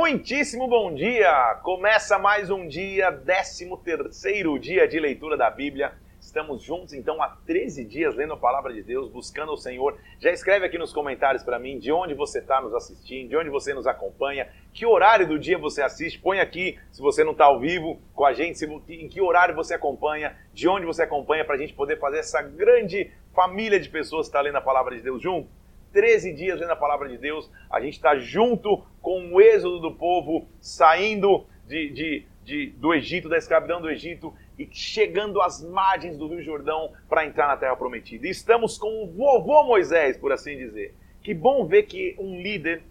Muitíssimo bom dia! Começa mais um dia, 13 terceiro dia de leitura da Bíblia. Estamos juntos então há 13 dias lendo a palavra de Deus, buscando o Senhor. Já escreve aqui nos comentários para mim de onde você está nos assistindo, de onde você nos acompanha, que horário do dia você assiste. Põe aqui, se você não está ao vivo com a gente, em que horário você acompanha, de onde você acompanha, para a gente poder fazer essa grande família de pessoas que está lendo a palavra de Deus junto. 13 dias lendo a palavra de Deus, a gente está junto com o êxodo do povo saindo de, de, de, do Egito, da escravidão do Egito e chegando às margens do Rio Jordão para entrar na Terra Prometida. E estamos com o vovô Moisés, por assim dizer. Que bom ver que um líder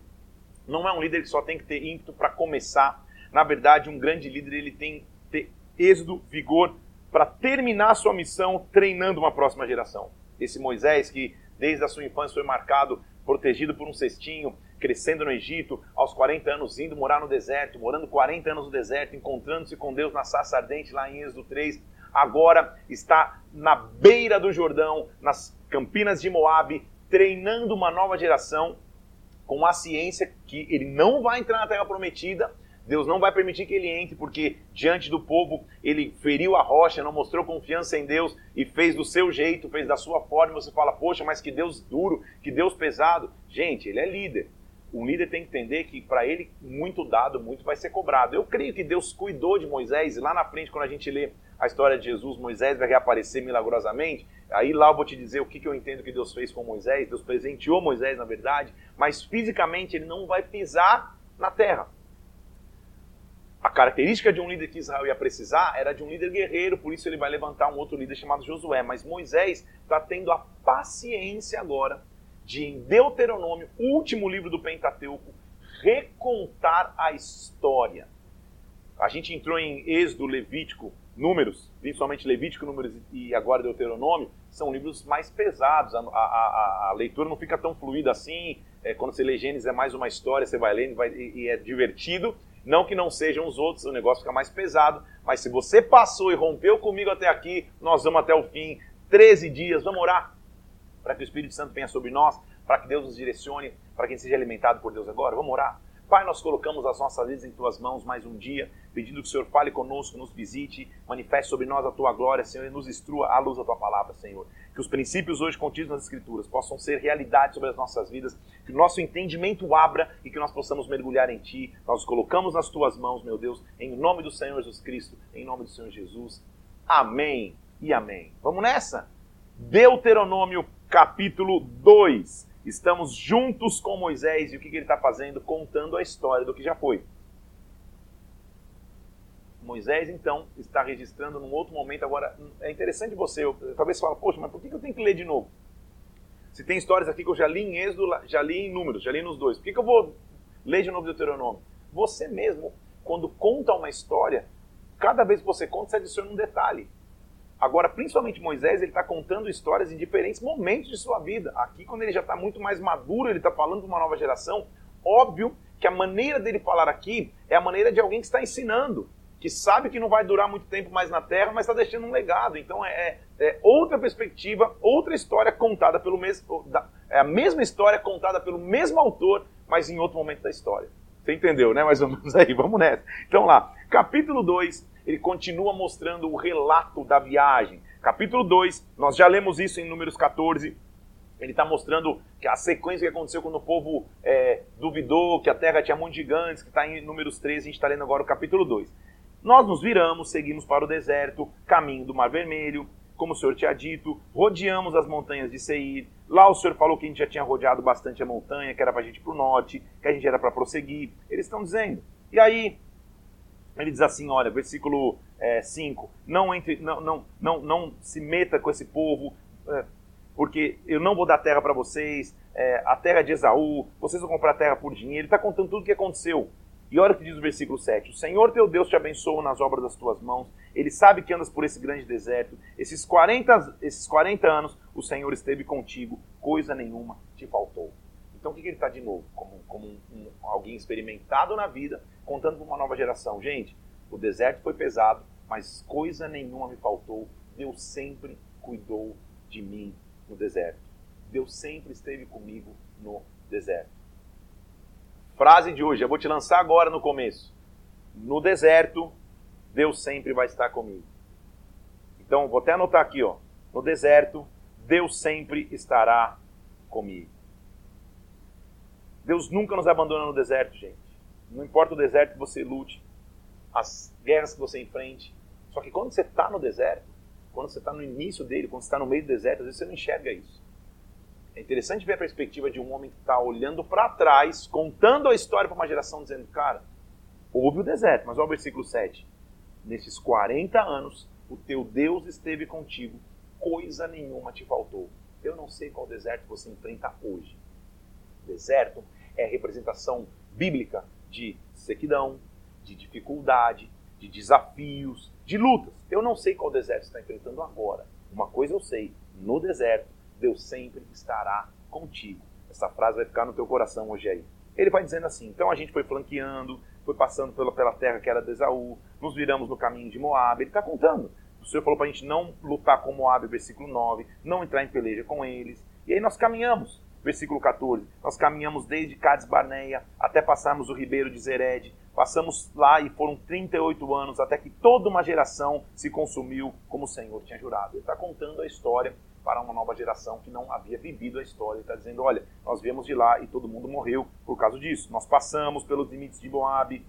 não é um líder que só tem que ter ímpeto para começar. Na verdade, um grande líder ele tem que ter êxodo, vigor para terminar sua missão treinando uma próxima geração. Esse Moisés que desde a sua infância foi marcado, protegido por um cestinho, crescendo no Egito, aos 40 anos indo morar no deserto, morando 40 anos no deserto, encontrando-se com Deus na Sassa ardente lá em Êxodo 3, agora está na beira do Jordão, nas campinas de Moabe, treinando uma nova geração com a ciência que ele não vai entrar na terra prometida, Deus não vai permitir que ele entre, porque diante do povo ele feriu a rocha, não mostrou confiança em Deus e fez do seu jeito, fez da sua forma. Você fala, poxa, mas que Deus duro, que Deus pesado. Gente, ele é líder. Um líder tem que entender que para ele muito dado, muito vai ser cobrado. Eu creio que Deus cuidou de Moisés, e lá na frente, quando a gente lê a história de Jesus, Moisés vai reaparecer milagrosamente. Aí lá eu vou te dizer o que, que eu entendo que Deus fez com Moisés. Deus presenteou Moisés, na verdade, mas fisicamente ele não vai pisar na terra. A característica de um líder que Israel ia precisar era de um líder guerreiro, por isso ele vai levantar um outro líder chamado Josué. Mas Moisés está tendo a paciência agora de, em Deuteronômio, último livro do Pentateuco, recontar a história. A gente entrou em Êxodo, Levítico, Números, principalmente Levítico, Números e agora Deuteronômio, são livros mais pesados. A, a, a leitura não fica tão fluida assim. É, quando você lê Gênesis é mais uma história, você vai lendo vai, e, e é divertido. Não que não sejam os outros, o negócio fica mais pesado, mas se você passou e rompeu comigo até aqui, nós vamos até o fim. 13 dias, vamos orar para que o Espírito Santo venha sobre nós, para que Deus nos direcione, para que a gente seja alimentado por Deus agora. Vamos orar. Pai, nós colocamos as nossas vidas em tuas mãos mais um dia, pedindo que o Senhor fale conosco, nos visite, manifeste sobre nós a tua glória, Senhor, e nos instrua à luz da tua palavra, Senhor. Que os princípios hoje contidos nas Escrituras possam ser realidade sobre as nossas vidas, que o nosso entendimento abra e que nós possamos mergulhar em ti. Nós os colocamos nas tuas mãos, meu Deus, em nome do Senhor Jesus Cristo, em nome do Senhor Jesus. Amém e amém. Vamos nessa? Deuteronômio capítulo 2. Estamos juntos com Moisés e o que, que ele está fazendo? Contando a história do que já foi. Moisés, então, está registrando num outro momento. Agora, é interessante você, talvez fale, poxa, mas por que, que eu tenho que ler de novo? Se tem histórias aqui que eu já li em Êxodo, já li em Números, já li nos dois, por que, que eu vou ler de novo Deuteronômio? Você mesmo, quando conta uma história, cada vez que você conta, você adiciona um detalhe. Agora, principalmente Moisés, ele está contando histórias em diferentes momentos de sua vida. Aqui, quando ele já está muito mais maduro, ele está falando de uma nova geração. Óbvio que a maneira dele falar aqui é a maneira de alguém que está ensinando, que sabe que não vai durar muito tempo mais na Terra, mas está deixando um legado. Então, é, é, é, outra perspectiva, outra história contada pelo mesmo. É a mesma história contada pelo mesmo autor, mas em outro momento da história. Você entendeu, né? Mais ou menos aí. Vamos nessa. Então, lá, capítulo 2 ele continua mostrando o relato da viagem. Capítulo 2, nós já lemos isso em Números 14. Ele está mostrando que a sequência que aconteceu quando o povo é, duvidou que a terra tinha muitos gigantes, que está em Números 13, a gente está lendo agora o capítulo 2. Nós nos viramos, seguimos para o deserto, caminho do Mar Vermelho, como o Senhor tinha dito, rodeamos as montanhas de Seir. Lá o Senhor falou que a gente já tinha rodeado bastante a montanha, que era para a gente ir para o norte, que a gente era para prosseguir. Eles estão dizendo. E aí, ele diz assim, olha, versículo 5, é, não, entre, não, não, não, não se meta com esse povo, é, porque eu não vou dar terra para vocês, é, a terra de Esaú, vocês vão comprar terra por dinheiro. Ele está contando tudo o que aconteceu. E olha o que diz o versículo 7. O Senhor teu Deus te abençoa nas obras das tuas mãos. Ele sabe que andas por esse grande deserto. Esses 40, esses 40 anos o Senhor esteve contigo. Coisa nenhuma te faltou. Então o que, que ele está de novo? Como, como um, um, alguém experimentado na vida, contando para uma nova geração. Gente, o deserto foi pesado, mas coisa nenhuma me faltou. Deus sempre cuidou de mim no deserto. Deus sempre esteve comigo no deserto. Frase de hoje, eu vou te lançar agora no começo. No deserto, Deus sempre vai estar comigo. Então, vou até anotar aqui, ó. No deserto, Deus sempre estará comigo. Deus nunca nos abandona no deserto, gente. Não importa o deserto que você lute, as guerras que você enfrente. Só que quando você está no deserto, quando você está no início dele, quando você está no meio do deserto, às vezes você não enxerga isso. É interessante ver a perspectiva de um homem que está olhando para trás, contando a história para uma geração, dizendo: Cara, houve o deserto, mas olha o versículo 7. Nesses 40 anos, o teu Deus esteve contigo, coisa nenhuma te faltou. Eu não sei qual deserto você enfrenta hoje. Deserto é a representação bíblica de sequidão, de dificuldade, de desafios, de lutas. Eu não sei qual deserto você está enfrentando agora. Uma coisa eu sei: no deserto, Deus sempre estará contigo. Essa frase vai ficar no teu coração hoje aí. Ele vai dizendo assim: então a gente foi flanqueando, foi passando pela, pela terra que era de Esaú, nos viramos no caminho de Moab. Ele está contando. O Senhor falou para a gente não lutar com Moab, versículo 9, não entrar em peleja com eles. E aí nós caminhamos versículo 14. Nós caminhamos desde Cades Barneia até passarmos o ribeiro de Zered. Passamos lá e foram 38 anos até que toda uma geração se consumiu como o Senhor tinha jurado. Ele está contando a história para uma nova geração que não havia vivido a história. Ele está dizendo: olha, nós viemos de lá e todo mundo morreu por causa disso. Nós passamos pelos limites de Moabe.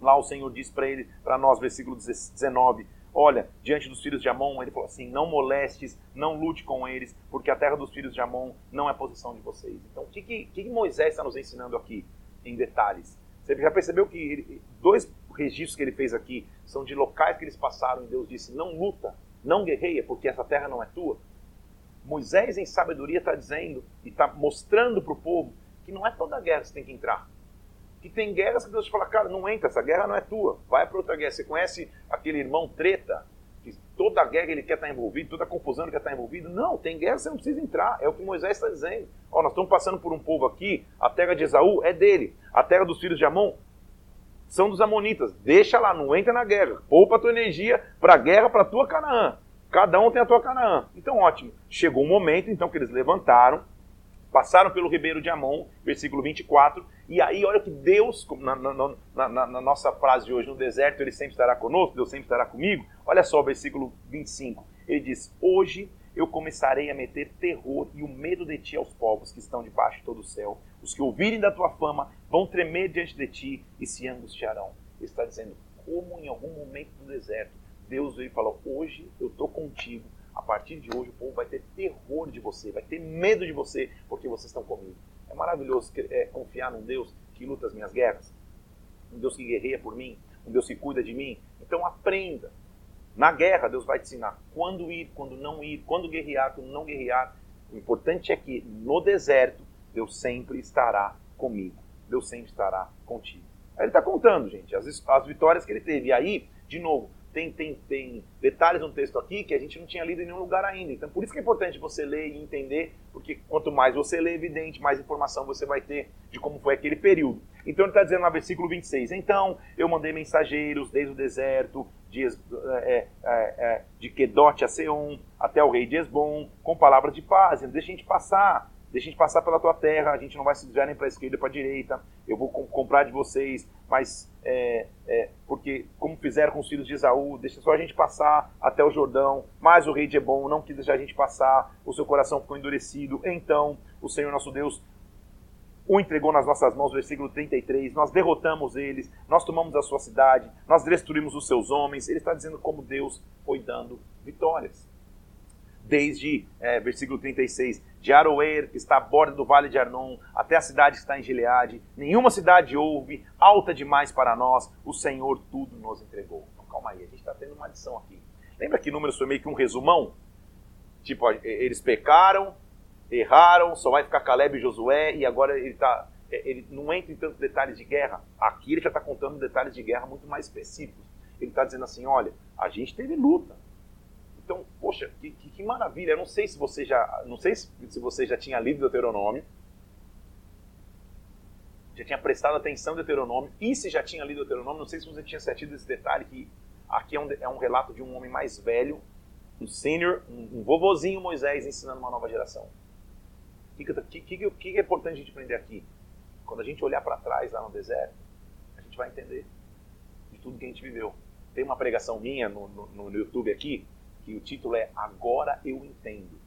Lá o Senhor diz para ele, para nós, versículo 19: olha, diante dos filhos de Amon, ele falou assim: não molestes, não lute com eles, porque a terra dos filhos de Amon não é posição de vocês. Então, o que, que, que Moisés está nos ensinando aqui, em detalhes? Você já percebeu que ele, dois registros que ele fez aqui são de locais que eles passaram e Deus disse: não luta, não guerreia, porque essa terra não é tua? Moisés, em sabedoria, está dizendo e está mostrando para o povo que não é toda guerra que você tem que entrar que tem guerras que Deus fala, cara, não entra, essa guerra não é tua, vai para outra guerra. Você conhece aquele irmão treta, que toda guerra ele quer estar envolvido, toda confusão ele quer estar envolvido? Não, tem guerra você não precisa entrar, é o que Moisés está dizendo. Ó, nós estamos passando por um povo aqui, a terra de Esaú é dele, a terra dos filhos de Amon são dos amonitas, deixa lá, não entra na guerra, poupa a tua energia para a guerra, para a tua Canaã. Cada um tem a tua Canaã. Então, ótimo. Chegou um momento, então, que eles levantaram, passaram pelo ribeiro de Amon, versículo 24, e aí olha que Deus, na, na, na, na, nossa frase de hoje, no deserto ele sempre estará conosco, Deus sempre estará comigo, olha só o versículo 25, ele diz, hoje eu começarei a meter terror e o medo de ti aos povos que estão debaixo de todo o céu, os que ouvirem da tua fama vão tremer diante de ti e se angustiarão. Ele está dizendo, como em algum momento do deserto, Deus veio e falou, hoje eu estou contigo, a partir de hoje o povo vai ter terror de você, vai ter medo de você, porque vocês estão comigo. É maravilhoso é, confiar num Deus que luta as minhas guerras, um Deus que guerreia por mim, um Deus que cuida de mim. Então aprenda. Na guerra, Deus vai te ensinar quando ir, quando não ir, quando guerrear, quando não guerrear. O importante é que no deserto, Deus sempre estará comigo. Deus sempre estará contigo. Aí ele está contando, gente, as, as vitórias que ele teve. E aí, de novo, tem, tem, tem detalhes no texto aqui que a gente não tinha lido em nenhum lugar ainda. Então, por isso que é importante você ler e entender, porque quanto mais você lê, evidente, mais informação você vai ter de como foi aquele período. Então, ele está dizendo no versículo 26, Então, eu mandei mensageiros desde o deserto, de, é, é, é, de Quedote a Seon, até o rei de Esbom, com palavras de paz, deixa a gente passar, deixa a gente passar pela tua terra, a gente não vai se desviar nem para a esquerda para a direita, eu vou comprar de vocês, mas é, é, porque como fizeram com os filhos de Esaú, deixa só a gente passar até o Jordão, mas o rei de Ebon não quis deixar a gente passar, o seu coração ficou endurecido, então o Senhor nosso Deus o entregou nas nossas mãos, versículo 33, nós derrotamos eles, nós tomamos a sua cidade, nós destruímos os seus homens, ele está dizendo como Deus foi dando vitórias. Desde é, versículo 36, de Aroer, que está à borda do vale de Arnon, até a cidade que está em Gileade. Nenhuma cidade houve, alta demais para nós, o Senhor tudo nos entregou. Então, calma aí, a gente está tendo uma adição aqui. Lembra que Números foi meio que um resumão? Tipo, eles pecaram, erraram, só vai ficar Caleb e Josué, e agora ele tá, ele não entra em tantos detalhes de guerra. Aqui ele já está contando detalhes de guerra muito mais específicos. Ele está dizendo assim: olha, a gente teve luta, então, poxa, que, que, que, maravilha. Eu não sei se você já, não sei se, se você já tinha lido Deuteronômio, já tinha prestado atenção em Deuteronômio, e se já tinha lido Deuteronômio, não sei se você tinha sentido esse detalhe que aqui é um, é um relato de um homem mais velho, um senior, um, um vovozinho Moisés ensinando uma nova geração. O que, que, que, que é importante a gente aprender aqui? quando a gente olhar para trás lá no deserto, a gente vai entender de tudo que a gente viveu. Tem uma pregação minha no, no, no YouTube aqui, que o título é Agora Eu Entendo.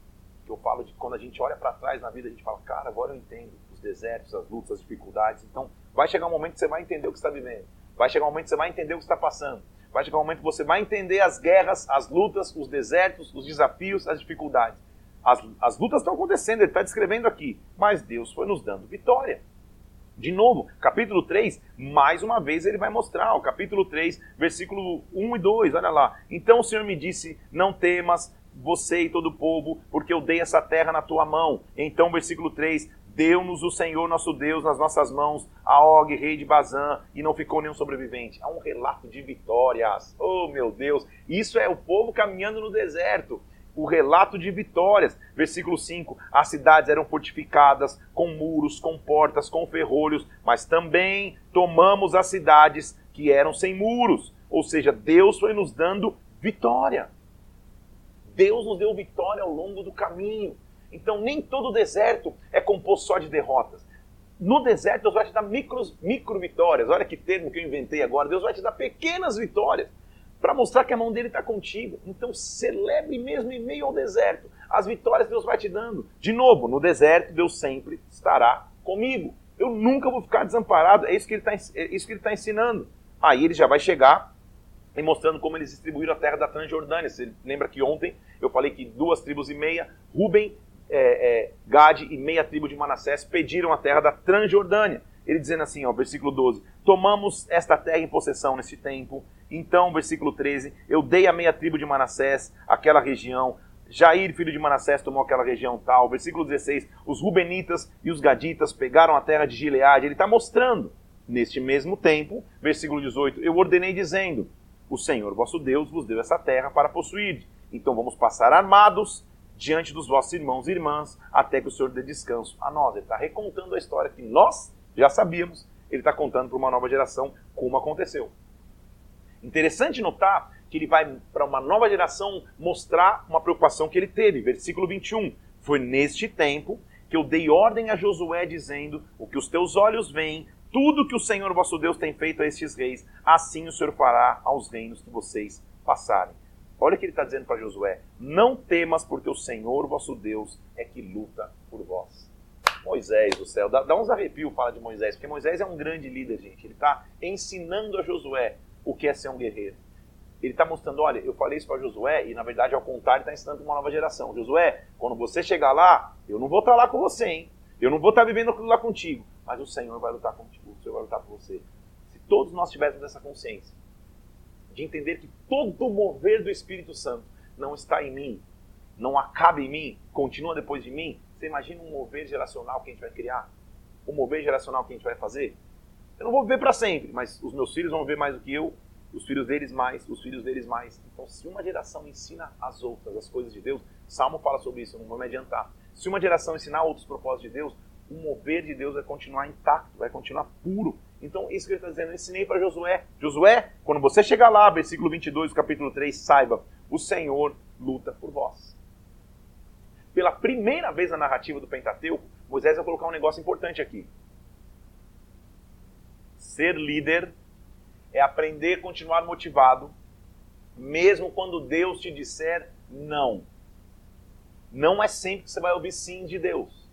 Que eu falo de quando a gente olha para trás na vida, a gente fala, cara, agora eu entendo os desertos, as lutas, as dificuldades. Então, vai chegar um momento que você vai entender o que está vivendo. Vai chegar um momento que você vai entender o que está passando. Vai chegar um momento que você vai entender as guerras, as lutas, os desertos, os desafios, as dificuldades. As, as lutas estão acontecendo, ele está descrevendo aqui. Mas Deus foi nos dando vitória. De novo, capítulo 3, mais uma vez ele vai mostrar, o capítulo 3, versículo 1 e 2, olha lá. Então o Senhor me disse: Não temas, você e todo o povo, porque eu dei essa terra na tua mão. Então, versículo 3: Deu-nos o Senhor nosso Deus nas nossas mãos, a Og, rei de Bazã, e não ficou nenhum sobrevivente. Há um relato de vitórias. Oh, meu Deus! Isso é o povo caminhando no deserto o relato de vitórias. Versículo 5: As cidades eram fortificadas com muros, com portas, com ferrolhos, mas também tomamos as cidades que eram sem muros. Ou seja, Deus foi nos dando vitória. Deus nos deu vitória ao longo do caminho. Então, nem todo deserto é composto só de derrotas. No deserto, Deus vai te dar micros, micro vitórias. Olha que termo que eu inventei agora. Deus vai te dar pequenas vitórias para mostrar que a mão dele está contigo. Então celebre mesmo em meio ao deserto as vitórias Deus vai te dando. De novo, no deserto Deus sempre estará comigo. Eu nunca vou ficar desamparado. É isso que ele está é tá ensinando. Aí ele já vai chegar e mostrando como eles distribuíram a terra da Transjordânia. Você lembra que ontem eu falei que duas tribos e meia, Ruben, é, é, Gade e meia tribo de Manassés pediram a terra da Transjordânia. Ele dizendo assim, ó, versículo 12: Tomamos esta terra em possessão neste tempo então, versículo 13: Eu dei a meia tribo de Manassés aquela região. Jair, filho de Manassés, tomou aquela região tal. Versículo 16: Os Rubenitas e os Gaditas pegaram a terra de Gileade. Ele está mostrando. Neste mesmo tempo, versículo 18: Eu ordenei dizendo: O Senhor vosso Deus vos deu essa terra para possuir. Então vamos passar armados diante dos vossos irmãos e irmãs, até que o Senhor dê descanso a nós. Ele está recontando a história que nós já sabíamos, ele está contando para uma nova geração como aconteceu. Interessante notar que ele vai para uma nova geração mostrar uma preocupação que ele teve. Versículo 21. Foi neste tempo que eu dei ordem a Josué, dizendo: O que os teus olhos veem, tudo que o Senhor vosso Deus tem feito a estes reis, assim o Senhor fará aos reinos que vocês passarem. Olha o que ele está dizendo para Josué: Não temas, porque o Senhor vosso Deus é que luta por vós. Moisés do céu, dá, dá uns arrepios fala de Moisés, porque Moisés é um grande líder, gente. Ele está ensinando a Josué o que é ser um guerreiro. Ele está mostrando, olha, eu falei isso para Josué e na verdade ao contrário está ensinando uma nova geração. Josué, quando você chegar lá, eu não vou estar tá lá com você, hein? Eu não vou estar tá vivendo aquilo lá contigo, mas o Senhor vai lutar contigo, o Senhor vai lutar por você. Se todos nós tivéssemos essa consciência de entender que todo o mover do Espírito Santo não está em mim, não acaba em mim, continua depois de mim, você imagina um mover geracional que a gente vai criar? Um mover geracional que a gente vai fazer? Eu não vou viver para sempre, mas os meus filhos vão viver mais do que eu, os filhos deles mais, os filhos deles mais. Então, se uma geração ensina as outras as coisas de Deus, Salmo fala sobre isso, eu não vou me adiantar. Se uma geração ensinar outros propósitos de Deus, o mover de Deus vai continuar intacto, vai continuar puro. Então, isso que ele está dizendo, eu ensinei para Josué. Josué, quando você chegar lá, versículo 22 do capítulo 3, saiba, o Senhor luta por vós. Pela primeira vez na narrativa do Pentateuco, Moisés vai colocar um negócio importante aqui. Ser líder é aprender a continuar motivado, mesmo quando Deus te disser não. Não é sempre que você vai ouvir sim de Deus.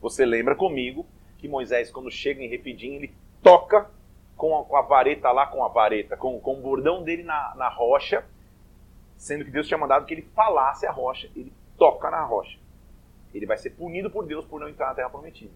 Você lembra comigo que Moisés, quando chega em Refidim, ele toca com a, com a vareta lá, com a vareta, com, com o bordão dele na, na rocha, sendo que Deus tinha mandado que ele falasse a rocha. Ele toca na rocha. Ele vai ser punido por Deus por não entrar na terra prometida.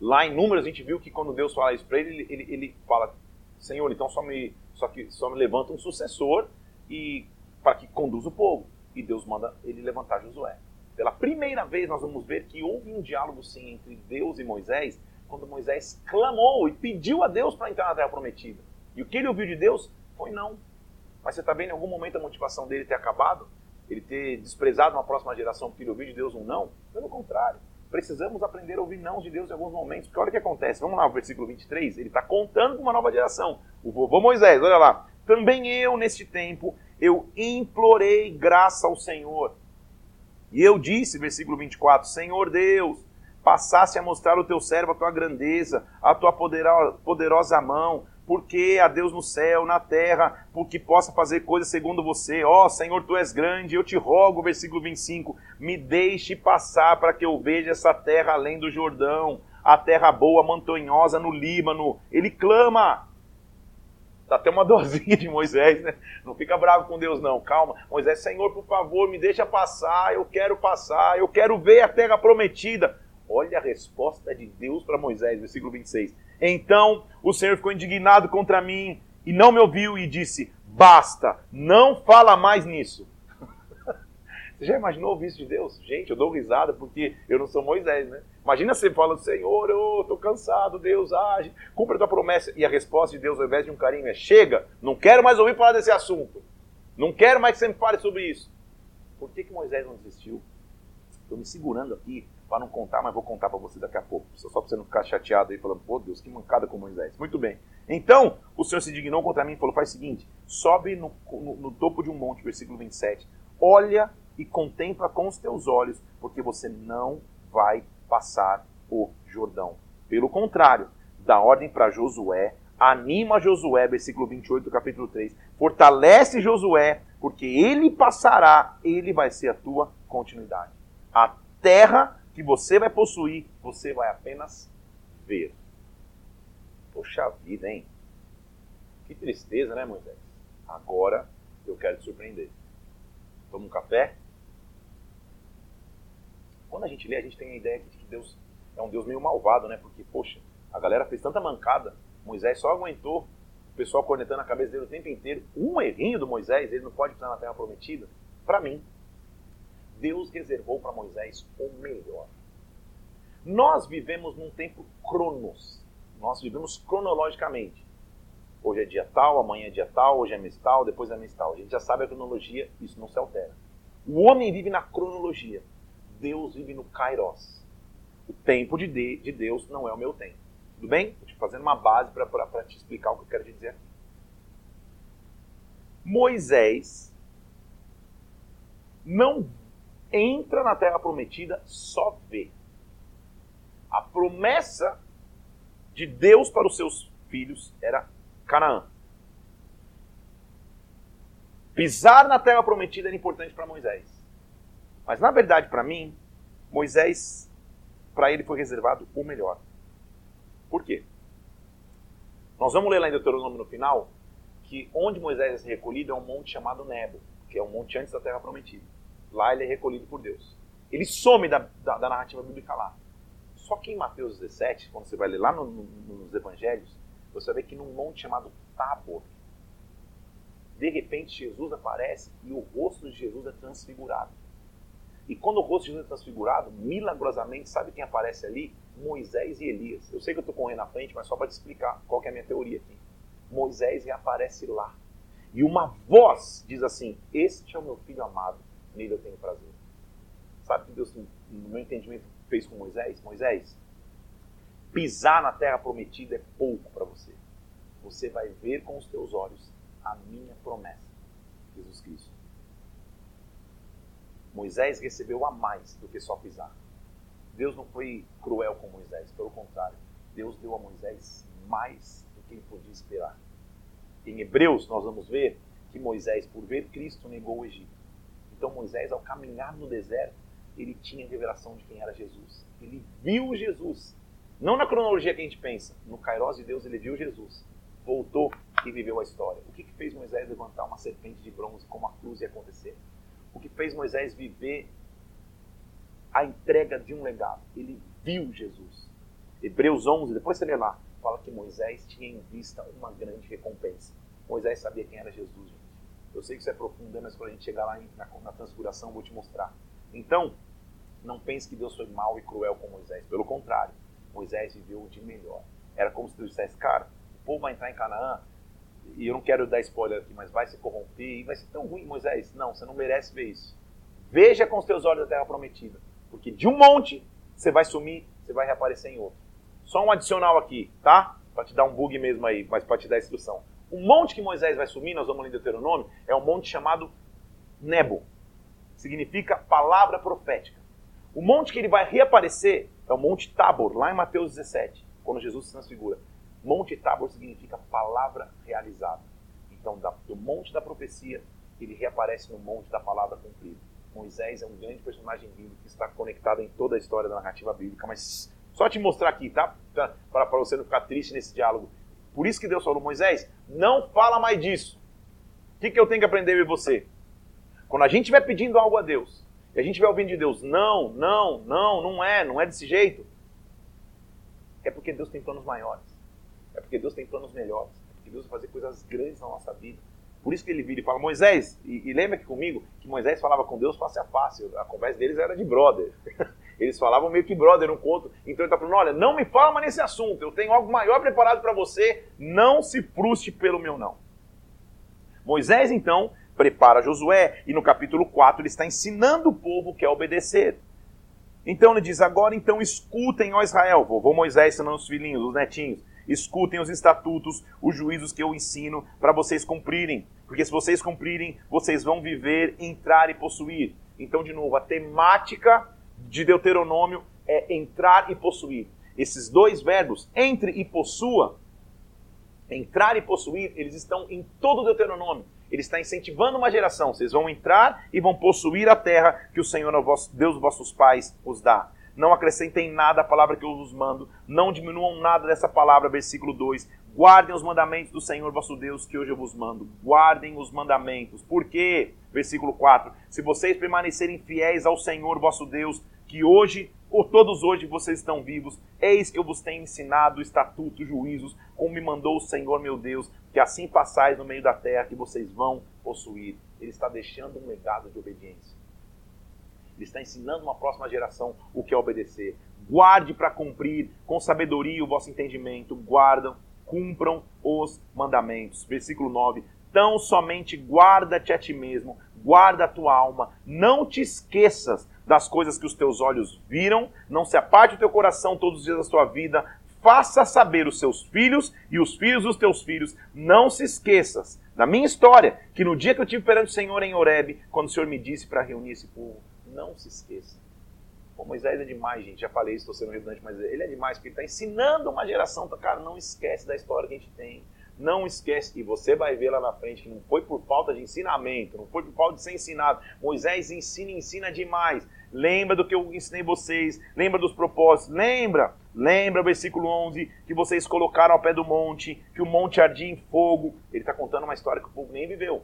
Lá em Números a gente viu que quando Deus fala isso para ele, ele, ele fala, Senhor, então só me, só, que, só me levanta um sucessor e para que conduza o povo. E Deus manda ele levantar Josué. Pela primeira vez nós vamos ver que houve um diálogo sim entre Deus e Moisés, quando Moisés clamou e pediu a Deus para entrar na terra prometida. E o que ele ouviu de Deus foi não. Mas você está vendo em algum momento a motivação dele ter acabado? Ele ter desprezado uma próxima geração porque ele ouviu de Deus um não? Pelo contrário precisamos aprender a ouvir não de Deus em alguns momentos. Porque olha o que acontece. Vamos lá, o versículo 23. Ele está contando com uma nova geração. O vovô Moisés, olha lá. Também eu, neste tempo, eu implorei graça ao Senhor. E eu disse, versículo 24, Senhor Deus, passasse a mostrar o teu servo a tua grandeza, a tua poderosa mão, porque a Deus no céu, na terra, porque possa fazer coisas segundo você. Ó oh, Senhor, tu és grande, eu te rogo, versículo 25, me deixe passar para que eu veja essa terra além do Jordão, a terra boa, montanhosa no Líbano. Ele clama. Dá até uma dorzinha de Moisés, né? Não fica bravo com Deus, não. Calma. Moisés, Senhor, por favor, me deixa passar. Eu quero passar. Eu quero ver a terra prometida. Olha a resposta de Deus para Moisés, versículo 26. Então o Senhor ficou indignado contra mim e não me ouviu e disse: Basta, não fala mais nisso. Você já imaginou ouvir isso de Deus? Gente, eu dou risada porque eu não sou Moisés, né? Imagina você falando, Senhor, eu estou cansado, Deus age, cumpre a tua promessa. E a resposta de Deus, ao invés de um carinho, é: chega, não quero mais ouvir falar desse assunto. Não quero mais que você me fale sobre isso. Por que, que Moisés não desistiu? Estou me segurando aqui para não contar, mas vou contar para você daqui a pouco. Só para você não ficar chateado aí falando, pô Deus, que mancada com Moisés. Muito bem. Então, o Senhor se dignou contra mim e falou: faz o seguinte, sobe no, no, no topo de um monte, versículo 27, olha e contempla com os teus olhos, porque você não vai passar o Jordão. Pelo contrário, dá ordem para Josué, anima Josué, versículo 28 do capítulo 3, fortalece Josué, porque ele passará, ele vai ser a tua continuidade. A terra que você vai possuir, você vai apenas ver. Poxa vida, hein? Que tristeza, né, Moisés? Agora eu quero te surpreender. Toma um café? Quando a gente lê, a gente tem a ideia de que Deus é um Deus meio malvado, né? Porque, poxa, a galera fez tanta mancada, Moisés só aguentou o pessoal cornetando a cabeça dele o tempo inteiro. Um errinho do Moisés, ele não pode estar na terra prometida? Para mim, Deus reservou para Moisés o melhor. Nós vivemos num tempo cronos. Nós vivemos cronologicamente. Hoje é dia tal, amanhã é dia tal, hoje é mês tal, depois é mês tal. A gente já sabe a cronologia, isso não se altera. O homem vive na cronologia. Deus vive no kairos. O tempo de, de Deus não é o meu tempo. Tudo bem? Estou te fazendo uma base para te explicar o que eu quero te dizer aqui. Moisés não entra na terra prometida, só vê. A promessa de Deus para os seus filhos era Canaã. Pisar na terra prometida era importante para Moisés. Mas na verdade, para mim, Moisés, para ele foi reservado o melhor. Por quê? Nós vamos ler lá em Deuteronômio no final que onde Moisés é recolhido é um monte chamado Nebo, que é um monte antes da terra prometida. Lá ele é recolhido por Deus. Ele some da, da, da narrativa bíblica lá. Só que em Mateus 17, quando você vai ler lá no, no, nos evangelhos, você ver que num monte chamado Tabor, de repente Jesus aparece e o rosto de Jesus é transfigurado. E quando o rosto de Jesus é transfigurado, milagrosamente, sabe quem aparece ali? Moisés e Elias. Eu sei que eu estou correndo na frente, mas só para te explicar qual é a minha teoria aqui. Moisés reaparece lá. E uma voz diz assim: Este é o meu filho amado, nele eu tenho prazer. Sabe o que Deus, no meu entendimento, fez com Moisés? Moisés, pisar na terra prometida é pouco para você. Você vai ver com os teus olhos a minha promessa, Jesus Cristo. Moisés recebeu a mais do que só pisar. Deus não foi cruel com Moisés, pelo contrário, Deus deu a Moisés mais do que ele podia esperar. Em Hebreus, nós vamos ver que Moisés, por ver Cristo, negou o Egito. Então Moisés, ao caminhar no deserto, ele tinha revelação de quem era Jesus. Ele viu Jesus. Não na cronologia que a gente pensa. No Kairos de Deus, ele viu Jesus. Voltou e viveu a história. O que, que fez Moisés levantar uma serpente de bronze como a cruz ia acontecer? O que fez Moisés viver a entrega de um legado? Ele viu Jesus. Hebreus 11, depois você lê lá, fala que Moisés tinha em vista uma grande recompensa. Moisés sabia quem era Jesus. Eu sei que isso é profundo, mas quando a gente chegar lá na, na transfiguração, vou te mostrar. Então, não pense que Deus foi mau e cruel com Moisés. Pelo contrário, Moisés viveu de melhor. Era como se Deus dissesse, cara, o povo vai entrar em Canaã, e eu não quero dar spoiler aqui, mas vai se corromper, e vai ser tão ruim, Moisés. Não, você não merece ver isso. Veja com os teus olhos a terra prometida. Porque de um monte, você vai sumir, você vai reaparecer em outro. Só um adicional aqui, tá? Para te dar um bug mesmo aí, mas para te dar instrução. O monte que Moisés vai sumir, nós vamos ler em Deuteronômio, é um monte chamado Nebo. Significa palavra profética. O monte que ele vai reaparecer é o Monte Tabor, lá em Mateus 17, quando Jesus se transfigura. Monte Tabor significa palavra realizada. Então, do monte da profecia, ele reaparece no monte da palavra cumprida. Moisés é um grande personagem bíblico que está conectado em toda a história da narrativa bíblica, mas só te mostrar aqui, tá? Para você não ficar triste nesse diálogo. Por isso que Deus falou, Moisés, não fala mais disso. O que, que eu tenho que aprender com você? Quando a gente estiver pedindo algo a Deus, e a gente estiver ouvindo de Deus, não, não, não, não é, não é desse jeito, é porque Deus tem planos maiores. É porque Deus tem planos melhores. É porque Deus vai fazer coisas grandes na nossa vida. Por isso que ele vira e fala, Moisés, e, e lembra que comigo, que Moisés falava com Deus face a face. A conversa deles era de brother. Eles falavam meio que brother um conto. Então ele está falando, olha, não me fala mais nesse assunto. Eu tenho algo maior preparado para você. Não se frustre pelo meu não. Moisés, então, prepara Josué. E no capítulo 4 ele está ensinando o povo que é obedecer. Então ele diz, agora então escutem, ó Israel. Vovô Moisés ensinando os filhinhos, os netinhos escutem os estatutos, os juízos que eu ensino para vocês cumprirem. Porque se vocês cumprirem, vocês vão viver, entrar e possuir. Então, de novo, a temática de Deuteronômio é entrar e possuir. Esses dois verbos, entre e possua, entrar e possuir, eles estão em todo o Deuteronômio. Ele está incentivando uma geração. Vocês vão entrar e vão possuir a terra que o Senhor, Deus, vossos pais, os dá não acrescentem nada à palavra que eu vos mando, não diminuam nada dessa palavra, versículo 2. Guardem os mandamentos do Senhor vosso Deus que hoje eu vos mando. Guardem os mandamentos. Por quê? Versículo 4. Se vocês permanecerem fiéis ao Senhor vosso Deus, que hoje, ou todos hoje vocês estão vivos, eis que eu vos tenho ensinado estatutos, juízos, como me mandou o Senhor meu Deus, que assim passais no meio da terra que vocês vão possuir. Ele está deixando um legado de obediência. Ele está ensinando uma próxima geração o que é obedecer. Guarde para cumprir com sabedoria o vosso entendimento. Guardam, cumpram os mandamentos. Versículo 9. Tão somente guarda-te a ti mesmo, guarda a tua alma, não te esqueças das coisas que os teus olhos viram, não se aparte o teu coração todos os dias da tua vida, faça saber os seus filhos e os filhos dos teus filhos, não se esqueças da minha história, que no dia que eu tive perante o Senhor em Horebe, quando o Senhor me disse para reunir esse povo, não se esqueça. Moisés é demais, gente. Já falei isso, estou sendo redundante, mas ele é demais porque ele está ensinando uma geração. Cara, não esquece da história que a gente tem. Não esquece, e você vai ver lá na frente que não foi por falta de ensinamento, não foi por falta de ser ensinado. Moisés ensina e ensina demais. Lembra do que eu ensinei vocês, lembra dos propósitos, lembra, lembra o versículo 11, que vocês colocaram ao pé do monte, que o monte ardia em fogo. Ele está contando uma história que o povo nem viveu.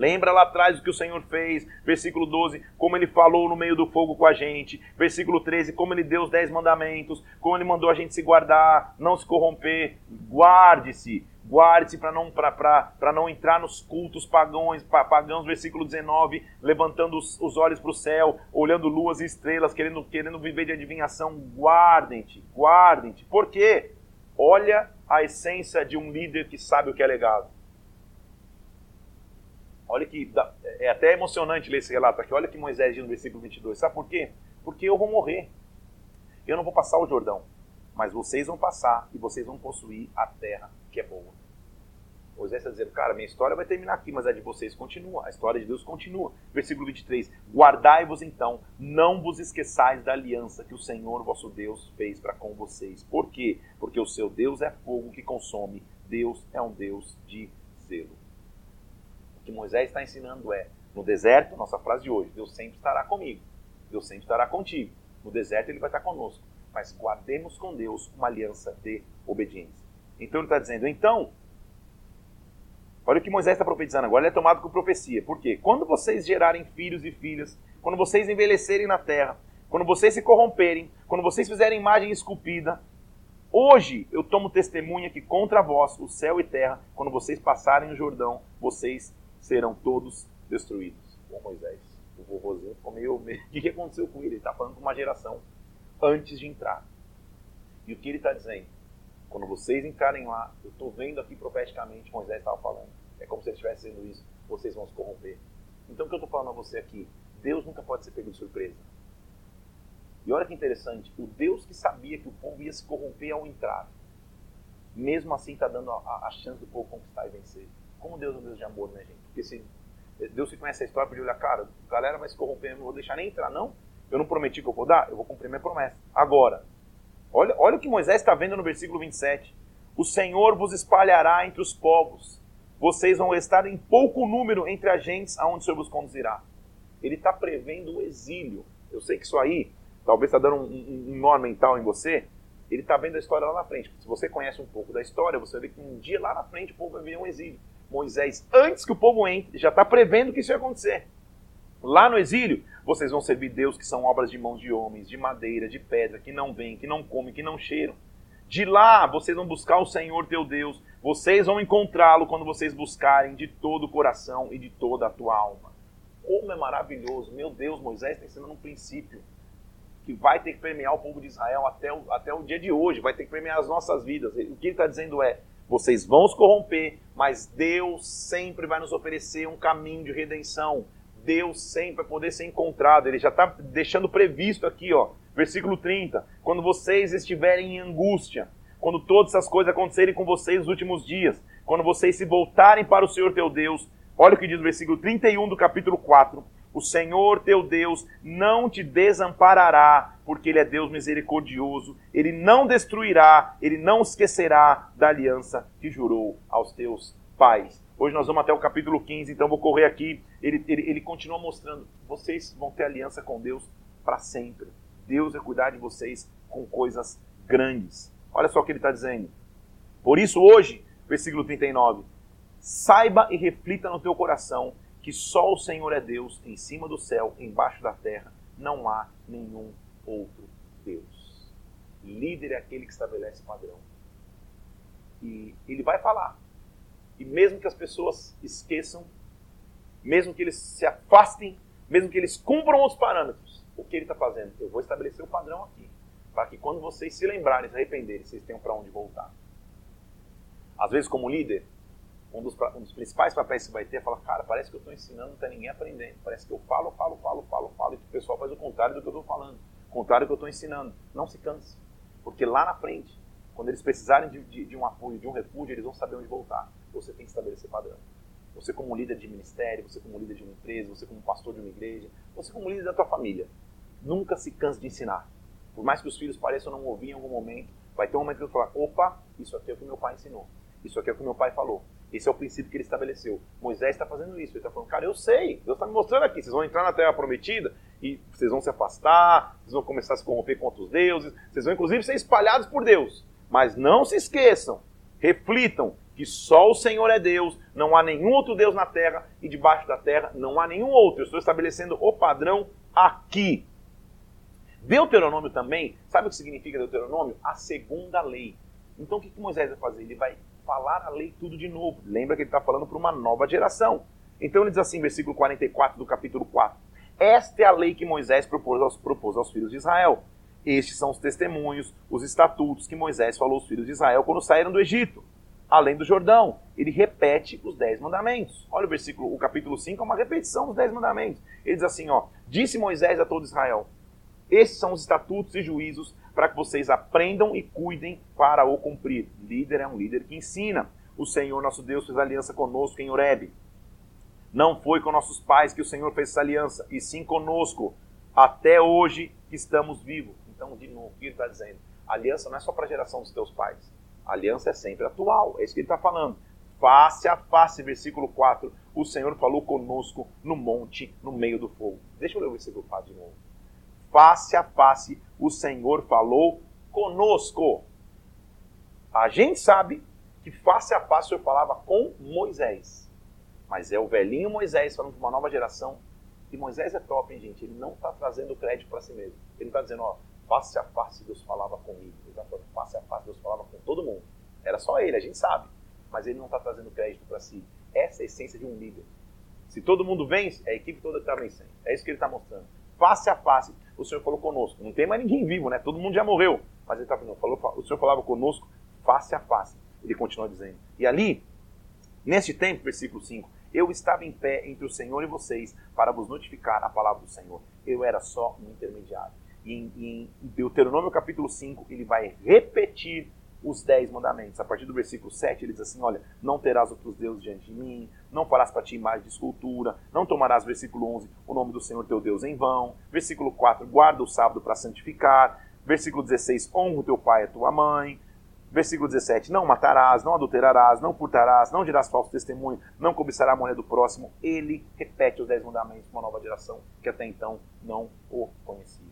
Lembra lá atrás o que o Senhor fez. Versículo 12, como ele falou no meio do fogo com a gente. Versículo 13, como ele deu os dez mandamentos. Como ele mandou a gente se guardar, não se corromper. Guarde-se. Guarde-se para não, não entrar nos cultos pagãos, pagãos, versículo 19, levantando os, os olhos para o céu, olhando luas e estrelas, querendo, querendo viver de adivinhação. Guardem-te, guardem-te. Por quê? Olha a essência de um líder que sabe o que é legado Olha que é até emocionante ler esse relato aqui. Olha que Moisés diz no versículo 22. Sabe por quê? Porque eu vou morrer. Eu não vou passar o Jordão, mas vocês vão passar e vocês vão possuir a terra que é boa. Moisés está dizendo, cara, minha história vai terminar aqui, mas a de vocês continua. A história de Deus continua. Versículo 23. Guardai-vos então, não vos esqueçais da aliança que o Senhor vosso Deus fez para com vocês. Por quê? Porque o seu Deus é fogo que consome. Deus é um Deus de zelo que Moisés está ensinando é: no deserto, nossa frase de hoje, Deus sempre estará comigo, Deus sempre estará contigo. No deserto ele vai estar conosco, mas guardemos com Deus uma aliança de obediência. Então ele está dizendo: então, olha o que Moisés está profetizando agora, ele é tomado com profecia. Por quê? Quando vocês gerarem filhos e filhas, quando vocês envelhecerem na terra, quando vocês se corromperem, quando vocês fizerem imagem esculpida, Hoje eu tomo testemunha que contra vós, o céu e terra, quando vocês passarem o Jordão, vocês serão todos destruídos. Com Moisés. O vovozinho ficou meio. O que, que aconteceu com ele? Ele está falando com uma geração antes de entrar. E o que ele está dizendo? Quando vocês entrarem lá, eu estou vendo aqui profeticamente, Moisés estava falando. É como se ele estivesse dizendo isso. Vocês vão se corromper. Então o que eu estou falando a você aqui? Deus nunca pode ser pego de surpresa. E olha que interessante, o Deus que sabia que o povo ia se corromper ao entrar, mesmo assim está dando a, a, chance do povo conquistar e vencer. Como Deus é um Deus de amor, né, gente? Porque se Deus se conhece a história, podia olhar, cara, a galera vai se corromper, não vou deixar nem entrar, não. Eu não prometi que eu vou dar? Eu vou cumprir minha promessa. Agora, olha, olha o que Moisés está vendo no versículo 27. O Senhor vos espalhará entre os povos. Vocês vão estar em pouco número entre agentes aonde o Senhor vos conduzirá. Ele está prevendo o exílio. Eu sei que isso aí talvez está dando um, um, um nó mental em você. Ele está vendo a história lá na frente. Se você conhece um pouco da história, você ver que um dia lá na frente o povo vai ver um exílio. Moisés, antes que o povo entre, já está prevendo que isso ia acontecer. Lá no exílio, vocês vão servir Deus que são obras de mãos de homens, de madeira, de pedra, que não vêm, que não comem, que não cheiram. De lá vocês vão buscar o Senhor teu Deus. Vocês vão encontrá-lo quando vocês buscarem de todo o coração e de toda a tua alma. Como é maravilhoso! Meu Deus, Moisés está ensinando um princípio que vai ter que premiar o povo de Israel até o, até o dia de hoje, vai ter que premiar as nossas vidas. O que ele está dizendo é: vocês vão se corromper, mas Deus sempre vai nos oferecer um caminho de redenção. Deus sempre vai poder ser encontrado. Ele já está deixando previsto aqui, ó, versículo 30. Quando vocês estiverem em angústia, quando todas essas coisas acontecerem com vocês nos últimos dias, quando vocês se voltarem para o Senhor teu Deus, olha o que diz o versículo 31 do capítulo 4. O Senhor teu Deus não te desamparará, porque Ele é Deus misericordioso. Ele não destruirá, Ele não esquecerá da aliança que jurou aos teus pais. Hoje nós vamos até o capítulo 15, então vou correr aqui. Ele, ele, ele continua mostrando: vocês vão ter aliança com Deus para sempre. Deus vai cuidar de vocês com coisas grandes. Olha só o que ele está dizendo. Por isso, hoje, versículo 39, saiba e reflita no teu coração que só o Senhor é Deus, em cima do céu, embaixo da terra, não há nenhum outro Deus. Líder é aquele que estabelece padrão. E ele vai falar. E mesmo que as pessoas esqueçam, mesmo que eles se afastem, mesmo que eles cumpram os parâmetros, o que ele está fazendo? Eu vou estabelecer o padrão aqui. Para que quando vocês se lembrarem, se arrependerem, vocês tenham para onde voltar. Às vezes, como líder, um dos, um dos principais papéis que vai ter é falar, cara, parece que eu estou ensinando, não está ninguém aprendendo. Parece que eu falo, falo, falo, falo, falo, e o pessoal faz o contrário do que eu estou falando. O contrário do que eu estou ensinando. Não se canse. Porque lá na frente, quando eles precisarem de, de, de, um apoio, de um refúgio, eles vão saber onde voltar. Você tem que estabelecer padrão. Você como líder de ministério, você como líder de uma empresa, você como pastor de uma igreja, você como líder da tua família. Nunca se canse de ensinar. Por mais que os filhos pareçam não ouvir em algum momento, vai ter um momento que eu falar, opa, isso aqui é o que meu pai ensinou. Isso aqui é o que meu pai falou. Esse é o princípio que ele estabeleceu. Moisés está fazendo isso. Ele está falando, cara, eu sei. Deus está me mostrando aqui. Vocês vão entrar na terra prometida e vocês vão se afastar, vocês vão começar a se corromper contra os deuses, vocês vão inclusive ser espalhados por Deus. Mas não se esqueçam, reflitam que só o Senhor é Deus, não há nenhum outro Deus na terra e debaixo da terra não há nenhum outro. Eu estou estabelecendo o padrão aqui. Deuteronômio também, sabe o que significa Deuteronômio? A segunda lei. Então o que, que Moisés vai fazer? Ele vai falar a lei tudo de novo. Lembra que ele está falando para uma nova geração. Então ele diz assim, versículo 44 do capítulo 4. Esta é a lei que Moisés propôs aos, propôs aos filhos de Israel. Estes são os testemunhos, os estatutos que Moisés falou aos filhos de Israel quando saíram do Egito, além do Jordão. Ele repete os dez mandamentos. Olha o versículo, o capítulo 5 é uma repetição dos dez mandamentos. Ele diz assim, ó, disse Moisés a todo Israel, esses são os estatutos e juízos para que vocês aprendam e cuidem para o cumprir. Líder é um líder que ensina. O Senhor nosso Deus fez aliança conosco em Horebe. Não foi com nossos pais que o Senhor fez essa aliança, e sim conosco, até hoje que estamos vivos. Então, de novo, o que ele está dizendo? A aliança não é só para a geração dos teus pais. A aliança é sempre atual. É isso que ele está falando. Face a face, versículo 4. O Senhor falou conosco no monte, no meio do fogo. Deixa eu ler o versículo 4 de novo face a face, o Senhor falou conosco. A gente sabe que face a face o Senhor falava com Moisés. Mas é o velhinho Moisés falando para uma nova geração. E Moisés é top, hein, gente? Ele não está trazendo crédito para si mesmo. Ele está dizendo, ó, face a face Deus falava comigo. Ele está falando, face a face Deus falava com todo mundo. Era só ele, a gente sabe. Mas ele não está trazendo crédito para si. Essa é a essência de um líder. Se todo mundo vence, é a equipe toda que está vencendo. É isso que ele está mostrando. Face a face o Senhor falou conosco. Não tem mais ninguém vivo, né? Todo mundo já morreu. Mas ele está falando, falou, o Senhor falava conosco face a face. Ele continua dizendo. E ali, neste tempo, versículo 5, eu estava em pé entre o Senhor e vocês para vos notificar a palavra do Senhor. Eu era só um intermediário. E em, em Deuteronômio capítulo 5, ele vai repetir os dez mandamentos. A partir do versículo 7, ele diz assim: Olha, não terás outros deuses diante de mim, não farás para ti imagem de escultura, não tomarás, versículo 11, o nome do Senhor teu Deus em vão. Versículo 4, guarda o sábado para santificar. Versículo 16, honra o teu pai e a tua mãe. Versículo 17: Não matarás, não adulterarás, não furtarás, não dirás falso testemunho, não cobiçará a mulher do próximo. Ele repete os dez mandamentos para uma nova geração que até então não o conhecia.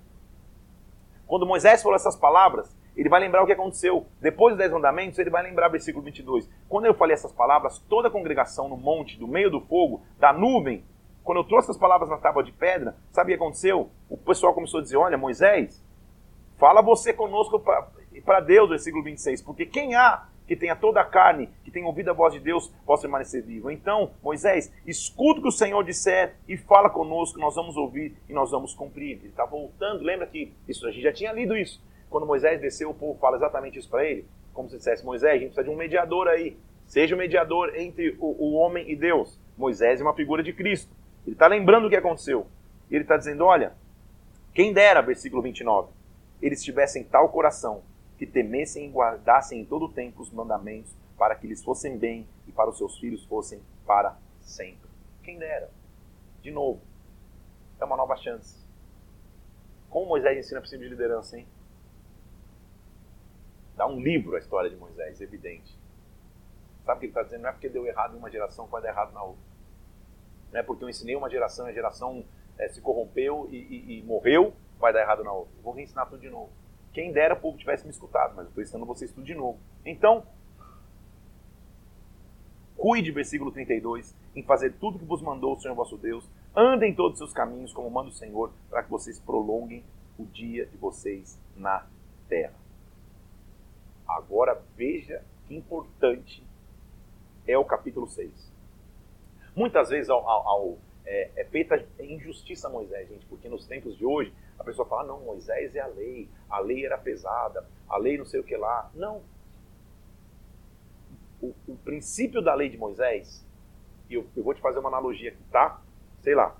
Quando Moisés falou essas palavras, ele vai lembrar o que aconteceu. Depois dos dez mandamentos, ele vai lembrar versículo 22. Quando eu falei essas palavras, toda a congregação no monte, do meio do fogo, da nuvem, quando eu trouxe essas palavras na tábua de pedra, sabe o que aconteceu? O pessoal começou a dizer: Olha, Moisés, fala você conosco para Deus, versículo 26, porque quem há que tenha toda a carne, que tenha ouvido a voz de Deus, possa permanecer vivo. Então, Moisés, escuta o que o Senhor disser e fala conosco, nós vamos ouvir e nós vamos cumprir. Ele está voltando, lembra que isso a gente já tinha lido isso. Quando Moisés desceu, o povo fala exatamente isso para ele. Como se dissesse, Moisés, a gente precisa de um mediador aí. Seja o mediador entre o, o homem e Deus. Moisés é uma figura de Cristo. Ele está lembrando o que aconteceu. Ele está dizendo, olha, quem dera, versículo 29, eles tivessem tal coração que temessem e guardassem em todo o tempo os mandamentos, para que lhes fossem bem e para os seus filhos fossem para sempre. Quem dera. De novo, é uma nova chance. Como Moisés ensina princípio de liderança, hein? Dá um livro a história de Moisés, evidente. Sabe o que ele está dizendo? Não é porque deu errado em uma geração que vai dar errado na outra. Não é porque eu ensinei uma geração e a geração é, se corrompeu e, e, e morreu, vai dar errado na outra. vou reensinar tudo de novo. Quem dera o povo tivesse me escutado, mas eu estou ensinando vocês tudo de novo. Então, cuide, versículo 32, em fazer tudo que vos mandou o Senhor vosso Deus. Andem todos os seus caminhos, como manda o Senhor, para que vocês prolonguem o dia de vocês na terra. Agora veja que importante é o capítulo 6. Muitas vezes ao, ao, ao, é, é feita injustiça a Moisés, gente, porque nos tempos de hoje a pessoa fala, não, Moisés é a lei, a lei era pesada, a lei não sei o que lá. Não. O, o princípio da lei de Moisés, eu, eu vou te fazer uma analogia aqui, tá? Sei lá.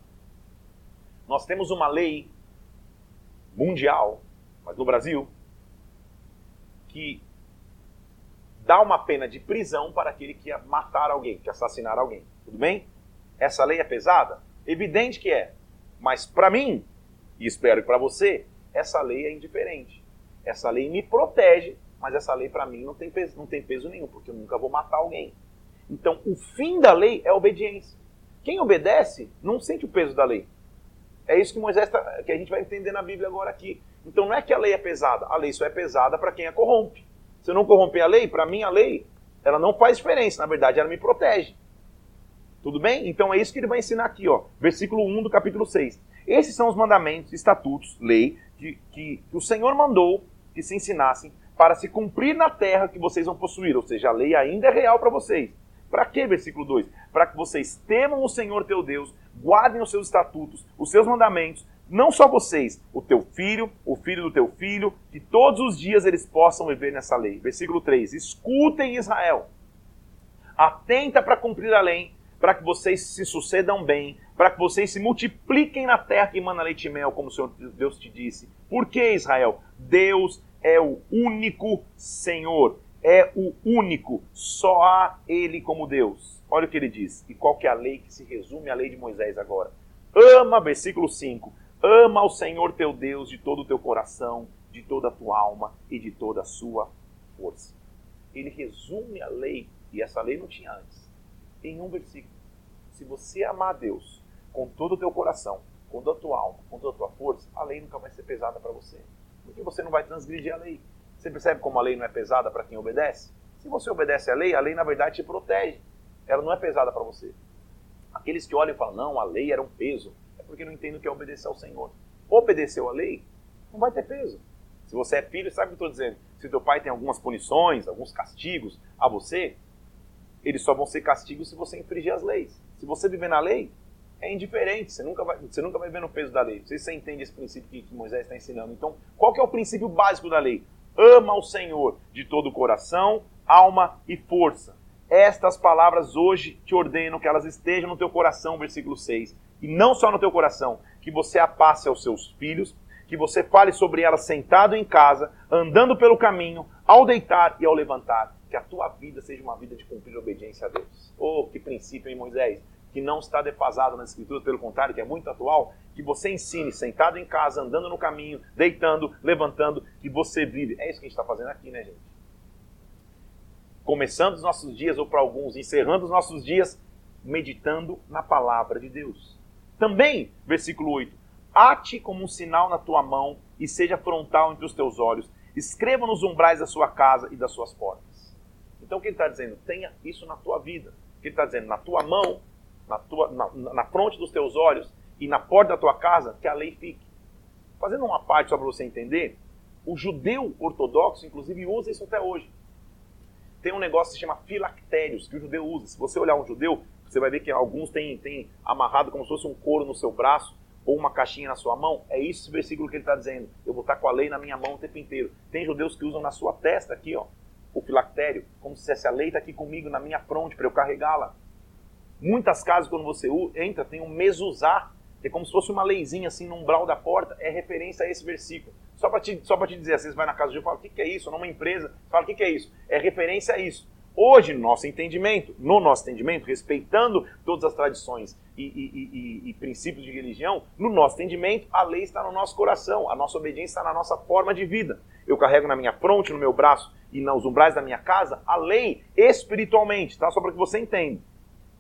Nós temos uma lei mundial, mas no Brasil, que dá uma pena de prisão para aquele que ia matar alguém, que assassinar alguém. Tudo bem? Essa lei é pesada? Evidente que é. Mas para mim, e espero que para você, essa lei é indiferente. Essa lei me protege, mas essa lei para mim não tem, peso, não tem peso nenhum, porque eu nunca vou matar alguém. Então, o fim da lei é obediência. Quem obedece não sente o peso da lei. É isso que Moisés tá, que a gente vai entender na Bíblia agora aqui. Então não é que a lei é pesada, a lei só é pesada para quem a corrompe. Se eu não corromper a lei, para mim a lei, ela não faz diferença, na verdade ela me protege. Tudo bem? Então é isso que ele vai ensinar aqui, ó, versículo 1 do capítulo 6. Esses são os mandamentos, estatutos, lei, que, que, o Senhor mandou que se ensinassem para se cumprir na terra que vocês vão possuir. Ou seja, a lei ainda é real para vocês. Para quê? Versículo 2: Para que vocês temam o Senhor teu Deus, guardem os seus estatutos, os seus mandamentos, não só vocês, o teu filho, o filho do teu filho, que todos os dias eles possam viver nessa lei. Versículo 3: Escutem Israel, atenta para cumprir a lei, para que vocês se sucedam bem, para que vocês se multipliquem na terra que emana leite e mel, como o Senhor Deus te disse. Por que, Israel? Deus é o único Senhor, é o único, só há Ele como Deus. Olha o que ele diz. E qual que é a lei que se resume à lei de Moisés agora? Ama, versículo 5, ama o Senhor teu Deus de todo o teu coração, de toda a tua alma e de toda a sua força. Ele resume a lei, e essa lei não tinha antes, em um versículo. Se você amar a Deus com todo o teu coração, com toda a tua alma, com toda a tua força, a lei nunca vai ser pesada para você. Porque você não vai transgredir a lei. Você percebe como a lei não é pesada para quem obedece? Se você obedece à lei, a lei na verdade te protege. Ela não é pesada para você. Aqueles que olham e falam, não, a lei era um peso, porque não entendem o que é obedecer ao Senhor. Obedeceu a lei, não vai ter peso. Se você é filho, sabe o que eu estou dizendo? Se teu pai tem algumas punições, alguns castigos a você, eles só vão ser castigos se você infringir as leis. Se você viver na lei, é indiferente, você nunca vai, você nunca vai ver no peso da lei. Não sei se você entende esse princípio que, que Moisés está ensinando. Então, qual que é o princípio básico da lei? Ama o Senhor de todo o coração, alma e força. Estas palavras hoje te ordeno que elas estejam no teu coração, versículo 6. E não só no teu coração, que você a passe aos seus filhos, que você fale sobre elas sentado em casa, andando pelo caminho, ao deitar e ao levantar. Que a tua vida seja uma vida de cumprir obediência a Deus. Oh, que princípio, hein, Moisés? Que não está defasado nas Escrituras, pelo contrário, que é muito atual. Que você ensine, sentado em casa, andando no caminho, deitando, levantando, que você vive. É isso que a gente está fazendo aqui, né, gente? Começando os nossos dias, ou para alguns, encerrando os nossos dias, meditando na palavra de Deus. Também, versículo 8: Ate como um sinal na tua mão e seja frontal entre os teus olhos. Escreva nos umbrais da sua casa e das suas portas. Então o que ele está dizendo? Tenha isso na tua vida. O que ele está dizendo? Na tua mão, na, tua, na, na fronte dos teus olhos e na porta da tua casa, que a lei fique. Fazendo uma parte só para você entender, o judeu ortodoxo, inclusive, usa isso até hoje. Tem um negócio que se chama filactérios, que o judeu usa. Se você olhar um judeu, você vai ver que alguns têm, têm amarrado como se fosse um couro no seu braço ou uma caixinha na sua mão. É isso esse versículo que ele está dizendo. Eu vou estar com a lei na minha mão o tempo inteiro. Tem judeus que usam na sua testa aqui, ó, o filactério, como se essa lei está aqui comigo na minha fronte para eu carregá-la. Muitas casas, quando você entra, tem um mesuzá, que é como se fosse uma leizinha assim no umbral da porta, é referência a esse versículo. Só para te, só te dizer, às vezes vai na casa de um e fala, o que, que é isso? Numa empresa, fala, o que, que é isso? É referência a isso. Hoje, no nosso entendimento, no nosso entendimento, respeitando todas as tradições e, e, e, e, princípios de religião, no nosso entendimento, a lei está no nosso coração, a nossa obediência está na nossa forma de vida. Eu carrego na minha fronte, no meu braço e nos umbrais da minha casa a lei espiritualmente, tá? Só para que você entenda.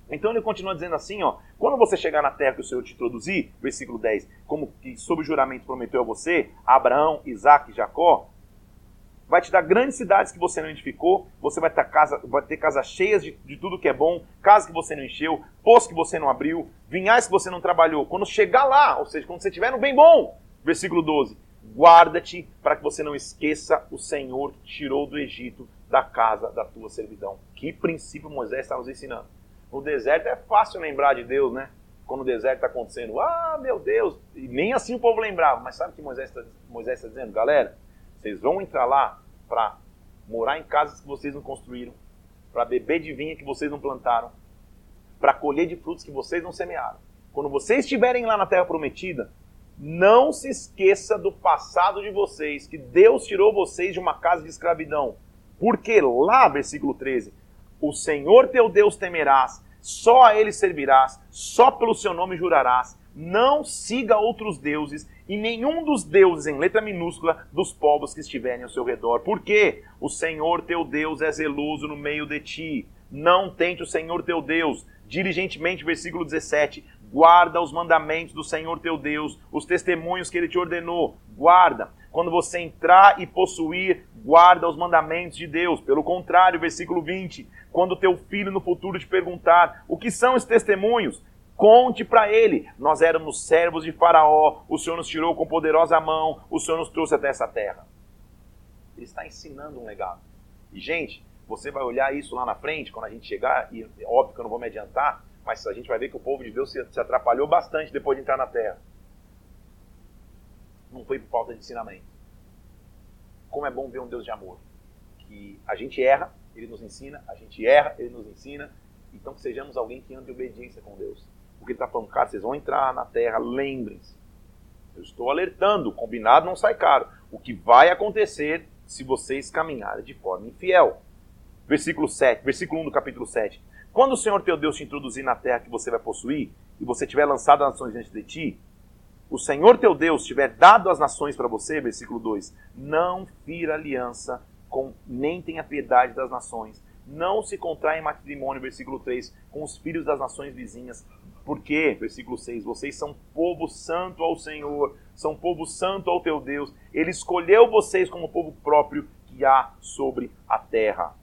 Então ele continua dizendo assim, ó, quando você chegar na terra que o Senhor te introduzir, versículo 10, como que sob juramento prometeu a você, Abraão, Isaac e Jacó, vai te dar grandes cidades que você não edificou, você vai ter, casa, vai ter casas cheias de, de tudo que é bom, casas que você não encheu, poços que você não abriu, vinhais que você não trabalhou. Quando chegar lá, ou seja, quando você estiver no bem bom, versículo 12, guarda-te para que você não esqueça o Senhor que tirou do Egito da casa da tua servidão. Que princípio Moisés está nos ensinando. No deserto é fácil lembrar de Deus, né? Quando o deserto está acontecendo, ah, meu Deus, e nem assim o povo lembrava. Mas sabe o que Moisés está Moisés tá dizendo? Galera, vocês vão entrar lá para morar em casas que vocês não construíram, para beber de vinha que vocês não plantaram, para colher de frutos que vocês não semearam. Quando vocês estiverem lá na terra prometida, não se esqueça do passado de vocês, que Deus tirou vocês de uma casa de escravidão. Porque lá, versículo 13, o Senhor teu Deus temerás, só a ele servirás, só pelo seu nome jurarás, não siga outros deuses e nenhum dos deuses, em letra minúscula, dos povos que estiverem ao seu redor. Porque o Senhor teu Deus é zeloso no meio de ti. Não tente o Senhor teu Deus. Diligentemente, versículo 17: guarda os mandamentos do Senhor teu Deus, os testemunhos que ele te ordenou. Guarda. Quando você entrar e possuir, guarda os mandamentos de Deus. Pelo contrário, versículo 20: quando teu filho no futuro te perguntar o que são esses testemunhos, Conte para ele: nós éramos servos de Faraó, o Senhor nos tirou com poderosa mão, o Senhor nos trouxe até essa terra. Ele está ensinando um legado. E, gente, você vai olhar isso lá na frente, quando a gente chegar, e é óbvio que eu não vou me adiantar, mas a gente vai ver que o povo de Deus se, se atrapalhou bastante depois de entrar na terra. Não foi por falta de ensinamento. Como é bom ver um Deus de amor. Que a gente erra, ele nos ensina, a gente erra, ele nos ensina. Então que sejamos alguém que ande em obediência com Deus. Porque ele está falando, cara, vocês vão entrar na terra, lembrem-se. Eu estou alertando, combinado não sai caro. O que vai acontecer se vocês caminharem de forma infiel. Versículo 7, versículo 1 do capítulo 7. Quando o Senhor teu Deus te introduzir na terra que você vai possuir, e você tiver lançado as nações diante de ti, o Senhor teu Deus tiver dado as nações para você, versículo 2, não fira aliança com, nem tenha piedade das nações, não se contrai em matrimônio, versículo 3, com os filhos das nações vizinhas, porque, versículo 6, vocês são povo santo ao Senhor, são povo santo ao teu Deus. Ele escolheu vocês como povo próprio que há sobre a terra.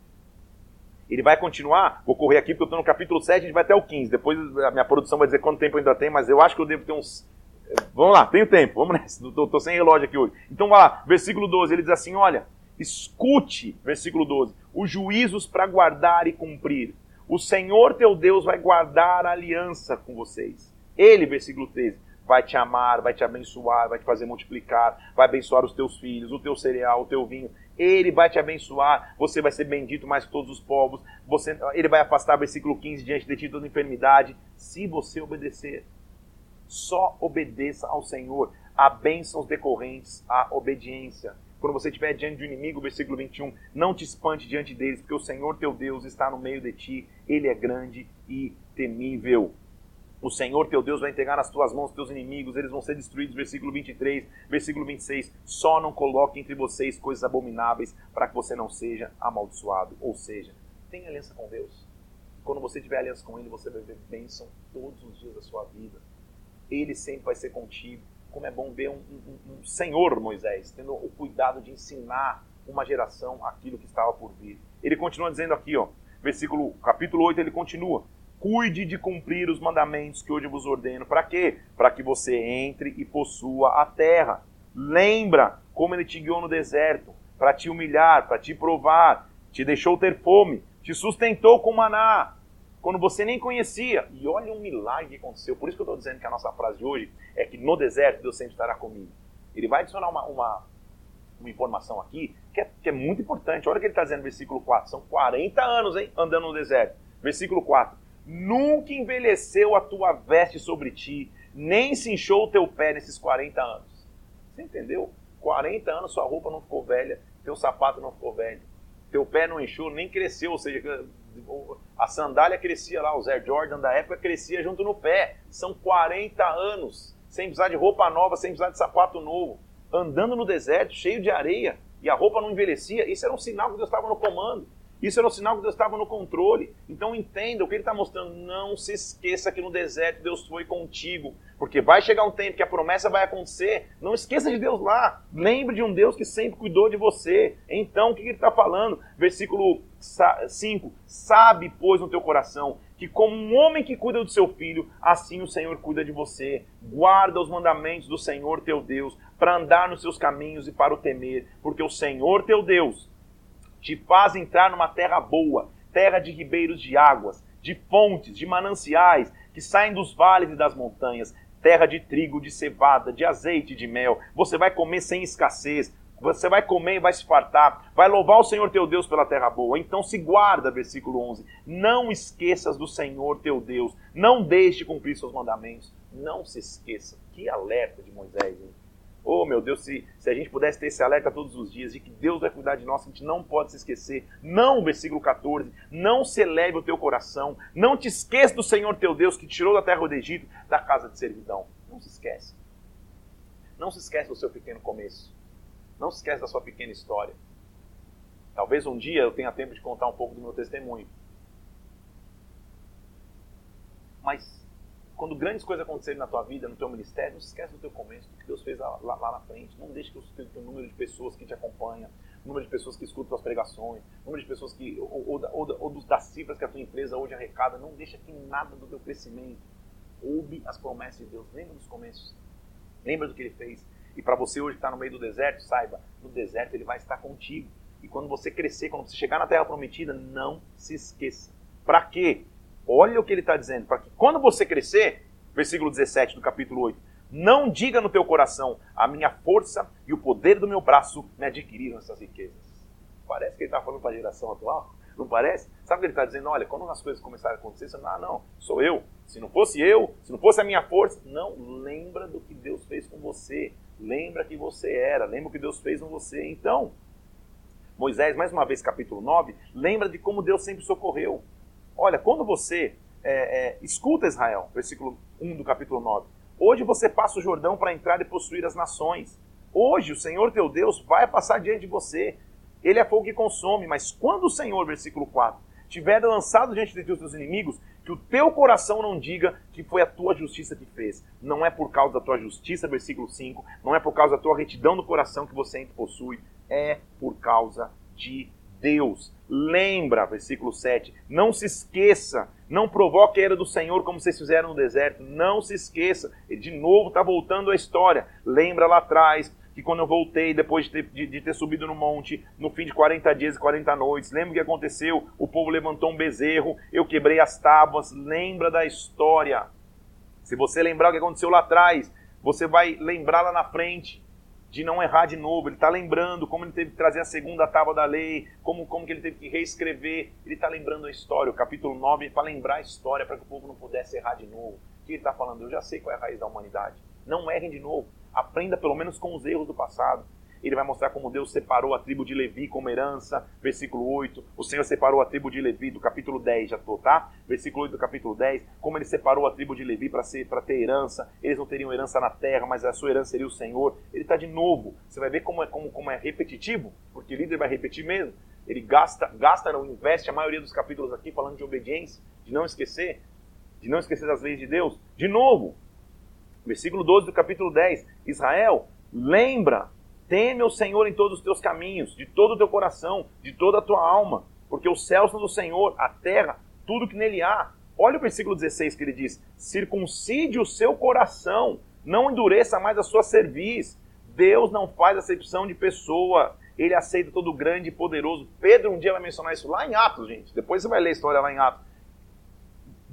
Ele vai continuar, vou correr aqui porque eu estou no capítulo 7, a gente vai até o 15. Depois a minha produção vai dizer quanto tempo ainda tem, mas eu acho que eu devo ter uns. Vamos lá, tenho tempo, vamos nessa. Estou sem relógio aqui hoje. Então vai lá, versículo 12, ele diz assim: olha, escute, versículo 12, os juízos para guardar e cumprir o Senhor teu Deus vai guardar a aliança com vocês. Ele, versículo 13, vai te amar, vai te abençoar, vai te fazer multiplicar, vai abençoar os teus filhos, o teu cereal, o teu vinho. Ele vai te abençoar, você vai ser bendito mais que todos os povos. Você, ele vai afastar, versículo 15, diante de ti toda enfermidade, se você obedecer. Só obedeça ao Senhor. há bênçãos decorrentes à obediência. Quando você estiver diante do inimigo, versículo 21, não te espante diante deles, porque o Senhor teu Deus está no meio de ti, ele é grande e temível. O Senhor teu Deus vai entregar nas tuas mãos teus inimigos, eles vão ser destruídos. Versículo 23, versículo 26. Só não coloque entre vocês coisas abomináveis para que você não seja amaldiçoado. Ou seja, tenha aliança com Deus. Quando você tiver aliança com Ele, você vai ver bênção todos os dias da sua vida. Ele sempre vai ser contigo. Como é bom ver um, um, um Senhor Moisés tendo o cuidado de ensinar uma geração aquilo que estava por vir. Ele continua dizendo aqui, ó, versículo capítulo 8, ele continua: Cuide de cumprir os mandamentos que hoje vos ordeno. Para quê? Para que você entre e possua a terra. Lembra como ele te guiou no deserto, para te humilhar, para te provar, te deixou ter fome, te sustentou com maná, quando você nem conhecia. E olha um milagre que aconteceu. Por isso que eu estou dizendo que a nossa frase de hoje é que no deserto Deus sempre estará comigo. Ele vai adicionar uma, uma, uma informação aqui que é, que é muito importante. Olha o que ele está dizendo no versículo 4. São 40 anos hein, andando no deserto. Versículo 4. Nunca envelheceu a tua veste sobre ti, nem se inchou o teu pé nesses 40 anos. Você entendeu? 40 anos sua roupa não ficou velha, teu sapato não ficou velho, teu pé não inchou, nem cresceu, ou seja, a sandália crescia lá, o Air Jordan da época crescia junto no pé. São 40 anos, sem precisar de roupa nova, sem precisar de sapato novo, andando no deserto, cheio de areia, e a roupa não envelhecia. Isso era um sinal que Deus estava no comando. Isso era um sinal que Deus estava no controle. Então entenda o que ele está mostrando. Não se esqueça que no deserto Deus foi contigo. Porque vai chegar um tempo que a promessa vai acontecer. Não esqueça de Deus lá. Lembre de um Deus que sempre cuidou de você. Então o que ele está falando? Versículo 5: Sabe, pois, no teu coração que, como um homem que cuida do seu filho, assim o Senhor cuida de você. Guarda os mandamentos do Senhor teu Deus, para andar nos seus caminhos e para o temer, porque o Senhor teu Deus te faz entrar numa terra boa, terra de ribeiros de águas, de fontes, de mananciais que saem dos vales e das montanhas, terra de trigo, de cevada, de azeite e de mel. Você vai comer sem escassez. Você vai comer e vai se fartar. Vai louvar o Senhor teu Deus pela terra boa. Então se guarda, versículo 11. Não esqueças do Senhor teu Deus. Não deixe de cumprir seus mandamentos. Não se esqueça. Que alerta de Moisés, hein? Oh, meu Deus, se, se a gente pudesse ter esse alerta todos os dias de que Deus vai cuidar de nós, a gente não pode se esquecer. Não, versículo 14, não se eleve o teu coração, não te esqueça do Senhor teu Deus que tirou da terra do Egito, da casa de servidão. Não se esquece. Não se esquece do seu pequeno começo. Não se esquece da sua pequena história. Talvez um dia eu tenha tempo de contar um pouco do meu testemunho. Mas quando grandes coisas acontecerem na tua vida, no teu ministério, não se esquece do teu começo, do que Deus fez lá, lá, na frente. Não deixe que o número de pessoas que te acompanham, o número de pessoas que escutam tuas pregações, o número de pessoas que, ou, ou, ou, ou das cifras que a tua empresa hoje arrecada, não deixa que nada do teu crescimento. Ouve as promessas de Deus, lembra dos começos, lembra do que Ele fez. E para você hoje que está no meio do deserto, saiba, no deserto Ele vai estar contigo. E quando você crescer, quando você chegar na Terra Prometida, não se esqueça. Para quê? Olha o que ele está dizendo, para que quando você crescer, versículo 17 do capítulo 8, não diga no teu coração, a minha força e o poder do meu braço me adquiriram essas riquezas. Parece que ele está falando para a geração atual, não parece? Sabe o que ele está dizendo? Olha, quando as coisas começarem a acontecer, você não, ah, não, sou eu. Se não fosse eu, se não fosse a minha força, não, lembra do que Deus fez com você. Lembra que você era, lembra o que Deus fez com você. Então, Moisés, mais uma vez, capítulo 9, lembra de como Deus sempre socorreu. Olha, quando você é, é, escuta Israel, versículo 1 do capítulo 9, hoje você passa o Jordão para entrar e possuir as nações. Hoje o Senhor teu Deus vai passar diante de você. Ele é fogo que consome, mas quando o Senhor, versículo 4, tiver lançado diante de ti os teus inimigos, que o teu coração não diga que foi a tua justiça que fez. Não é por causa da tua justiça, versículo 5, não é por causa da tua retidão no coração que você possui, é por causa de Deus. Lembra, versículo 7, não se esqueça, não provoque a era do Senhor como vocês fizeram no deserto, não se esqueça. Ele de novo está voltando à história. Lembra lá atrás que quando eu voltei, depois de ter, de, de ter, subido no monte, no fim de 40 dias e 40 noites, lembra o que aconteceu? O povo levantou um bezerro, eu quebrei as tábuas. Lembra da história. Se você lembrar o que aconteceu lá atrás, você vai lembrar lá na frente de não errar de novo. Ele está lembrando como ele teve que trazer a segunda tábua da lei, como, como que ele teve que reescrever. Ele está lembrando a história. O capítulo 9 é para lembrar a história, para que o povo não pudesse errar de novo. O que ele está falando? Eu já sei qual é a raiz da humanidade. Não errem de novo. Aprenda pelo menos com os erros do passado ele vai mostrar como Deus separou a tribo de Levi como herança, versículo 8. O Senhor separou a tribo de Levi do capítulo 10, já estou, tá? Versículo 8 do capítulo 10, como ele separou a tribo de Levi para ter herança. Eles não teriam herança na terra, mas a sua herança seria o Senhor. Ele está de novo. Você vai ver como é, como, como é repetitivo, porque o líder vai repetir mesmo. Ele gasta, gasta, não investe a maioria dos capítulos aqui falando de obediência, de não esquecer, de não esquecer das leis de Deus. De novo, versículo 12 do capítulo 10. Israel, lembra Teme o Senhor em todos os teus caminhos, de todo o teu coração, de toda a tua alma, porque os céus são do Senhor, a terra, tudo que nele há. Olha o versículo 16 que ele diz: circuncide o seu coração, não endureça mais a sua cerviz. Deus não faz acepção de pessoa, ele aceita todo grande e poderoso. Pedro um dia vai mencionar isso lá em Atos, gente. Depois você vai ler a história lá em Atos.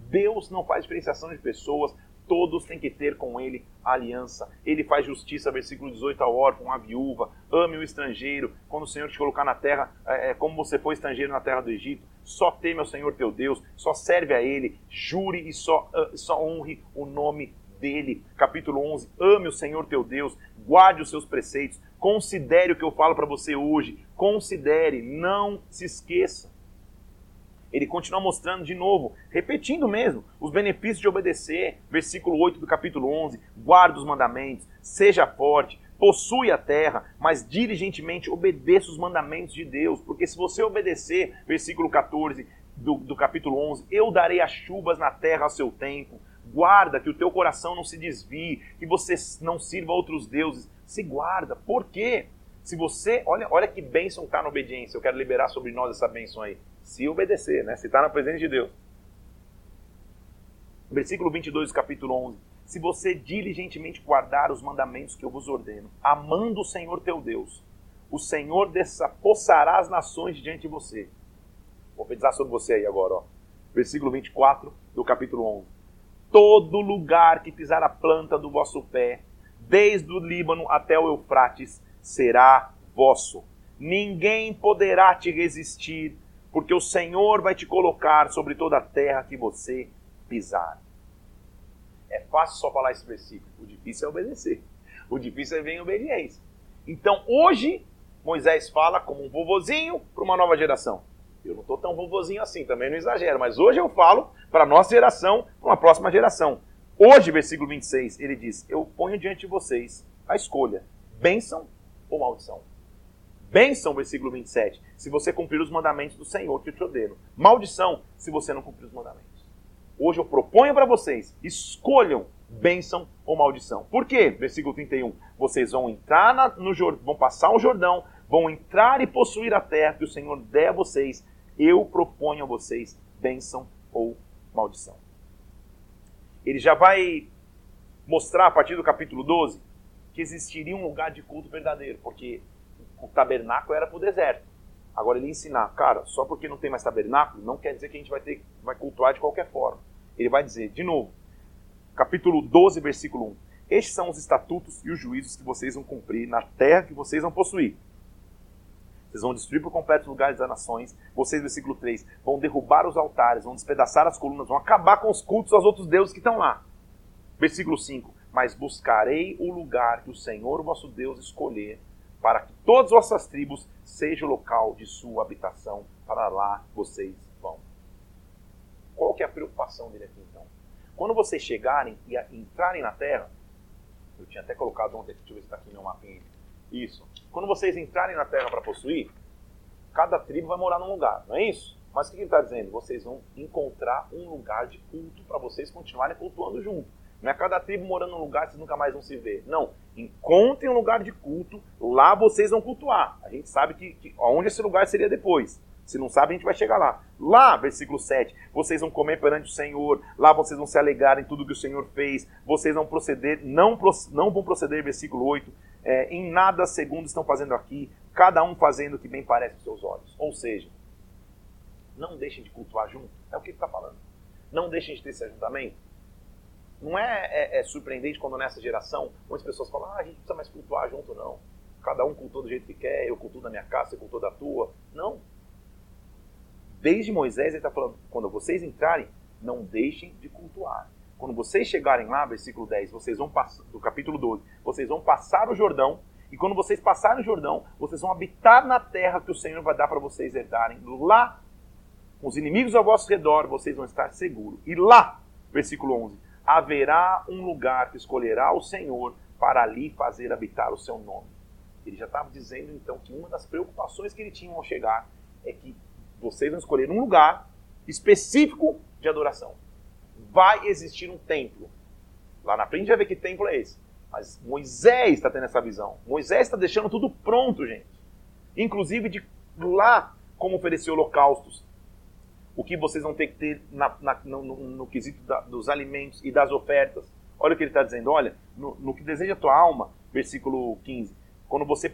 Deus não faz diferenciação de pessoas, todos têm que ter com ele aliança. Ele faz justiça, versículo 18, ao órfão, à viúva, ame o estrangeiro, quando o Senhor te colocar na terra, é, é, como você foi estrangeiro na terra do Egito, só teme ao Senhor teu Deus, só serve a Ele, jure e só, uh, só honre o nome dele. Capítulo 11, ame o Senhor teu Deus, guarde os seus preceitos, considere o que eu falo para você hoje, considere, não se esqueça ele continua mostrando de novo, repetindo mesmo, os benefícios de obedecer. Versículo 8 do capítulo 11: guarda os mandamentos, seja forte, possui a terra, mas diligentemente obedeça os mandamentos de Deus, porque se você obedecer, versículo 14 do, do capítulo 11: eu darei as chuvas na terra a seu tempo. Guarda que o teu coração não se desvie, que você não sirva a outros deuses. Se guarda. Por quê? Se você, olha, olha que bênção está na obediência. Eu quero liberar sobre nós essa bênção aí se obedecer, né? se está na presença de Deus. Versículo 22 do capítulo 11. Se você diligentemente guardar os mandamentos que eu vos ordeno, amando o Senhor teu Deus, o Senhor desapossará as nações diante de você. Vou profetizar sobre você aí agora, ó. Versículo 24 do capítulo 11. Todo lugar que pisar a planta do vosso pé, desde o Líbano até o Eufrates, será vosso. Ninguém poderá te resistir porque o Senhor vai te colocar sobre toda a terra que você pisar. É fácil só falar esse versículo, o difícil é obedecer. O difícil é vir em obediência. Então, hoje, Moisés fala como um vovozinho para uma nova geração. Eu não estou tão vovozinho assim, também não exagero, mas hoje eu falo para a nossa geração, para uma próxima geração. Hoje, versículo 26, ele diz: Eu ponho diante de vocês a escolha: bênção ou maldição. Bênção, versículo 27, se você cumprir os mandamentos do Senhor que eu te ordeno. Maldição, se você não cumprir os mandamentos. Hoje eu proponho para vocês, escolham bênção ou maldição. Por quê? Versículo 31. Vocês vão entrar na, no vão passar o Jordão, vão entrar e possuir a terra que o Senhor der a vocês. Eu proponho a vocês bênção ou maldição. Ele já vai mostrar a partir do capítulo 12 que existiria um lugar de culto verdadeiro, porque o tabernáculo era para o deserto. Agora ele ensinar, cara, só porque não tem mais tabernáculo, não quer dizer que a gente vai ter vai cultuar de qualquer forma. Ele vai dizer, de novo, capítulo 12, versículo 1. Estes são os estatutos e os juízos que vocês vão cumprir na terra que vocês vão possuir. Vocês vão destruir por completo os lugares das nações. Vocês, versículo 3, vão derrubar os altares, vão despedaçar as colunas, vão acabar com os cultos aos outros deuses que estão lá. Versículo 5, mas buscarei o lugar que o Senhor, vosso Deus, escolher para que todas as vossas tribos seja o local de sua habitação, para lá vocês vão. Qual que é a preocupação dele aqui então? Quando vocês chegarem e entrarem na terra, eu tinha até colocado ontem, deixa eu ver se está aqui no meu mapinha. Isso. Quando vocês entrarem na terra para possuir, cada tribo vai morar num lugar, não é isso? Mas o que ele está dizendo? Vocês vão encontrar um lugar de culto para vocês continuarem cultuando junto. Não é cada tribo morando num lugar que vocês nunca mais vão se ver. Não. Encontrem um lugar de culto, lá vocês vão cultuar. A gente sabe que, que onde esse lugar seria depois. Se não sabe, a gente vai chegar lá. Lá, versículo 7, vocês vão comer perante o Senhor, lá vocês vão se alegrar em tudo que o Senhor fez, vocês vão proceder, não, não vão proceder, versículo 8, é, em nada segundo estão fazendo aqui, cada um fazendo o que bem parece aos seus olhos. Ou seja, não deixem de cultuar junto, é o que ele está falando. Não deixem de ter esse ajuntamento. Não é, é, é, surpreendente quando nessa geração muitas pessoas falam, ah, a gente precisa mais cultuar junto, não. Cada um cultua do jeito que quer, eu cultuo da minha casa, você cultua da tua. Não. Desde Moisés ele está falando, quando vocês entrarem, não deixem de cultuar. quando vocês chegarem lá, versículo 10, vocês vão passar, do capítulo 12, vocês vão passar o Jordão, e quando vocês passarem o Jordão, vocês vão habitar na terra que o Senhor vai dar para vocês herdarem. Lá, com os inimigos ao vosso redor, vocês vão estar seguros. E lá, versículo 11, haverá um lugar que escolherá o Senhor para ali fazer habitar o seu nome. Ele já estava dizendo então que uma das preocupações que ele tinha ao chegar é que vocês vão escolher um lugar específico de adoração. Vai existir um templo. Lá na frente vai ver que templo é esse. Mas Moisés está tendo essa visão. Moisés está deixando tudo pronto, gente. Inclusive de lá como oferecer holocaustos. O que vocês vão ter que ter na, na, no, no, no, quesito da, dos alimentos e das ofertas. Olha o que ele está dizendo. Olha, no, no, que deseja a tua alma, versículo 15. Quando você,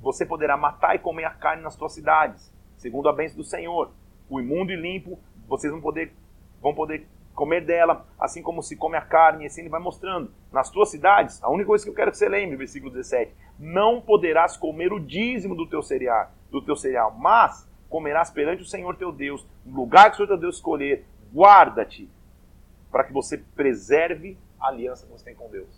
você poderá matar e comer a carne nas tuas cidades, segundo a bênção do Senhor. O imundo e limpo, vocês vão poder, vão poder comer dela, assim como se come a carne, e assim ele vai mostrando. Nas tuas cidades, a única coisa que eu quero que você lembre, versículo 17, não poderás comer o dízimo do teu cereal, do teu cereal, mas comerás perante o Senhor teu Deus, no lugar que o Senhor teu Deus escolher, guarda-te, para que você preserve a aliança que você tem com Deus.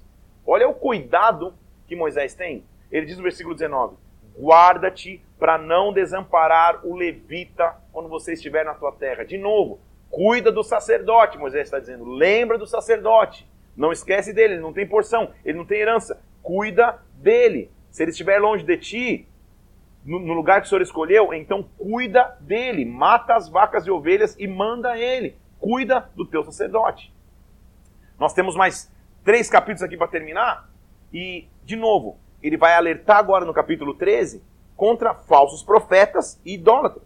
Olha o cuidado que Moisés tem. Ele diz no versículo 19: Guarda-te para não desamparar o levita quando você estiver na tua terra. De novo, Cuida do sacerdote, Moisés está dizendo. Lembra do sacerdote. Não esquece dele, ele não tem porção, ele não tem herança. Cuida dele. Se ele estiver longe de ti, no, lugar que o Senhor escolheu, então cuida dele. Mata as vacas e ovelhas e manda ele. Cuida do teu sacerdote. Nós temos mais três capítulos aqui para terminar. E, de novo, ele vai alertar agora no capítulo 13 contra falsos profetas e idólatras.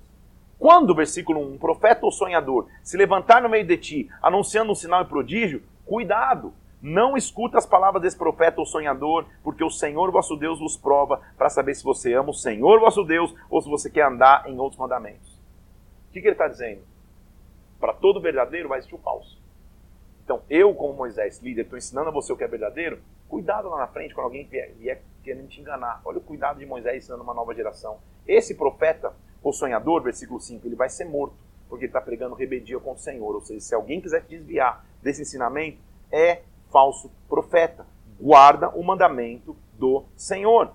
Quando, versículo 1, um profeta ou sonhador se levantar no meio de ti, anunciando um sinal e prodígio, cuidado, não escuta as palavras desse profeta ou sonhador, porque o Senhor vosso Deus vos prova para saber se você ama o Senhor vosso Deus ou se você quer andar em outros mandamentos. O que, que ele está dizendo? Para todo verdadeiro vai existir o falso. Então, eu, como Moisés, líder, estou ensinando a você o que é verdadeiro. Cuidado lá na frente quando alguém vier, vier querendo te enganar. Olha o cuidado de Moisés ensinando uma nova geração. Esse profeta o sonhador, versículo 5, ele vai ser morto, porque ele está pregando rebeldia com o Senhor. Ou seja, se alguém quiser te desviar desse ensinamento, é falso profeta. Guarda o mandamento do Senhor.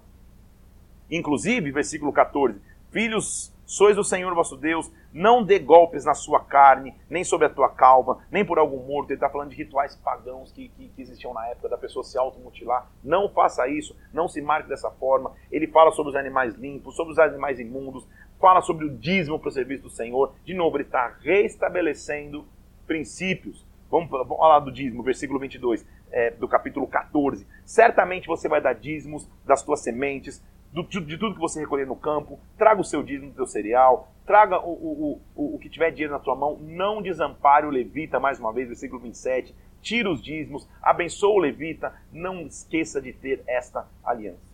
Inclusive, versículo 14: Filhos, sois o Senhor vosso Deus, não dê golpes na sua carne, nem sobre a tua calva, nem por algum morto. Ele está falando de rituais pagãos que, que, que, existiam na época da pessoa se automutilar. Não faça isso, não se marque dessa forma. Ele fala sobre os animais limpos, sobre os animais imundos, fala sobre o dízimo para o serviço do Senhor. De novo, ele está restabelecendo princípios. Vamos, vamos falar do dízimo, versículo 22 é, do capítulo 14. Certamente você vai dar dízimos das tuas sementes, do, de tudo que você recolher no campo. Traga o seu dízimo do teu cereal, traga o, o, o, o que tiver dinheiro na tua mão. Não desampare o levita, mais uma vez, versículo 27. Tira os dízimos, abençoa o levita. Não esqueça de ter esta aliança.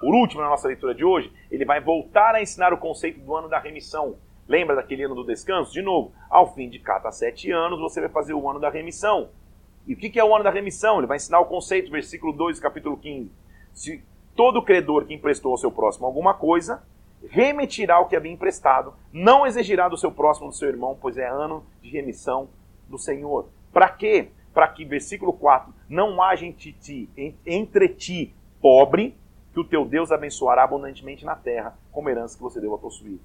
Por último, na nossa leitura de hoje, ele vai voltar a ensinar o conceito do ano da remissão. Lembra daquele ano do descanso? De novo, ao fim de cada sete anos, você vai fazer o ano da remissão. E o que é o ano da remissão? Ele vai ensinar o conceito, versículo 2, capítulo 15. Se todo credor que emprestou ao seu próximo alguma coisa, remetirá o que havia emprestado, não exigirá do seu próximo, do seu irmão, pois é ano de remissão do Senhor. Para quê? Para que, versículo 4, não haja entre ti, entre ti pobre que o teu Deus abençoará abundantemente na terra, como herança que você deva possuir.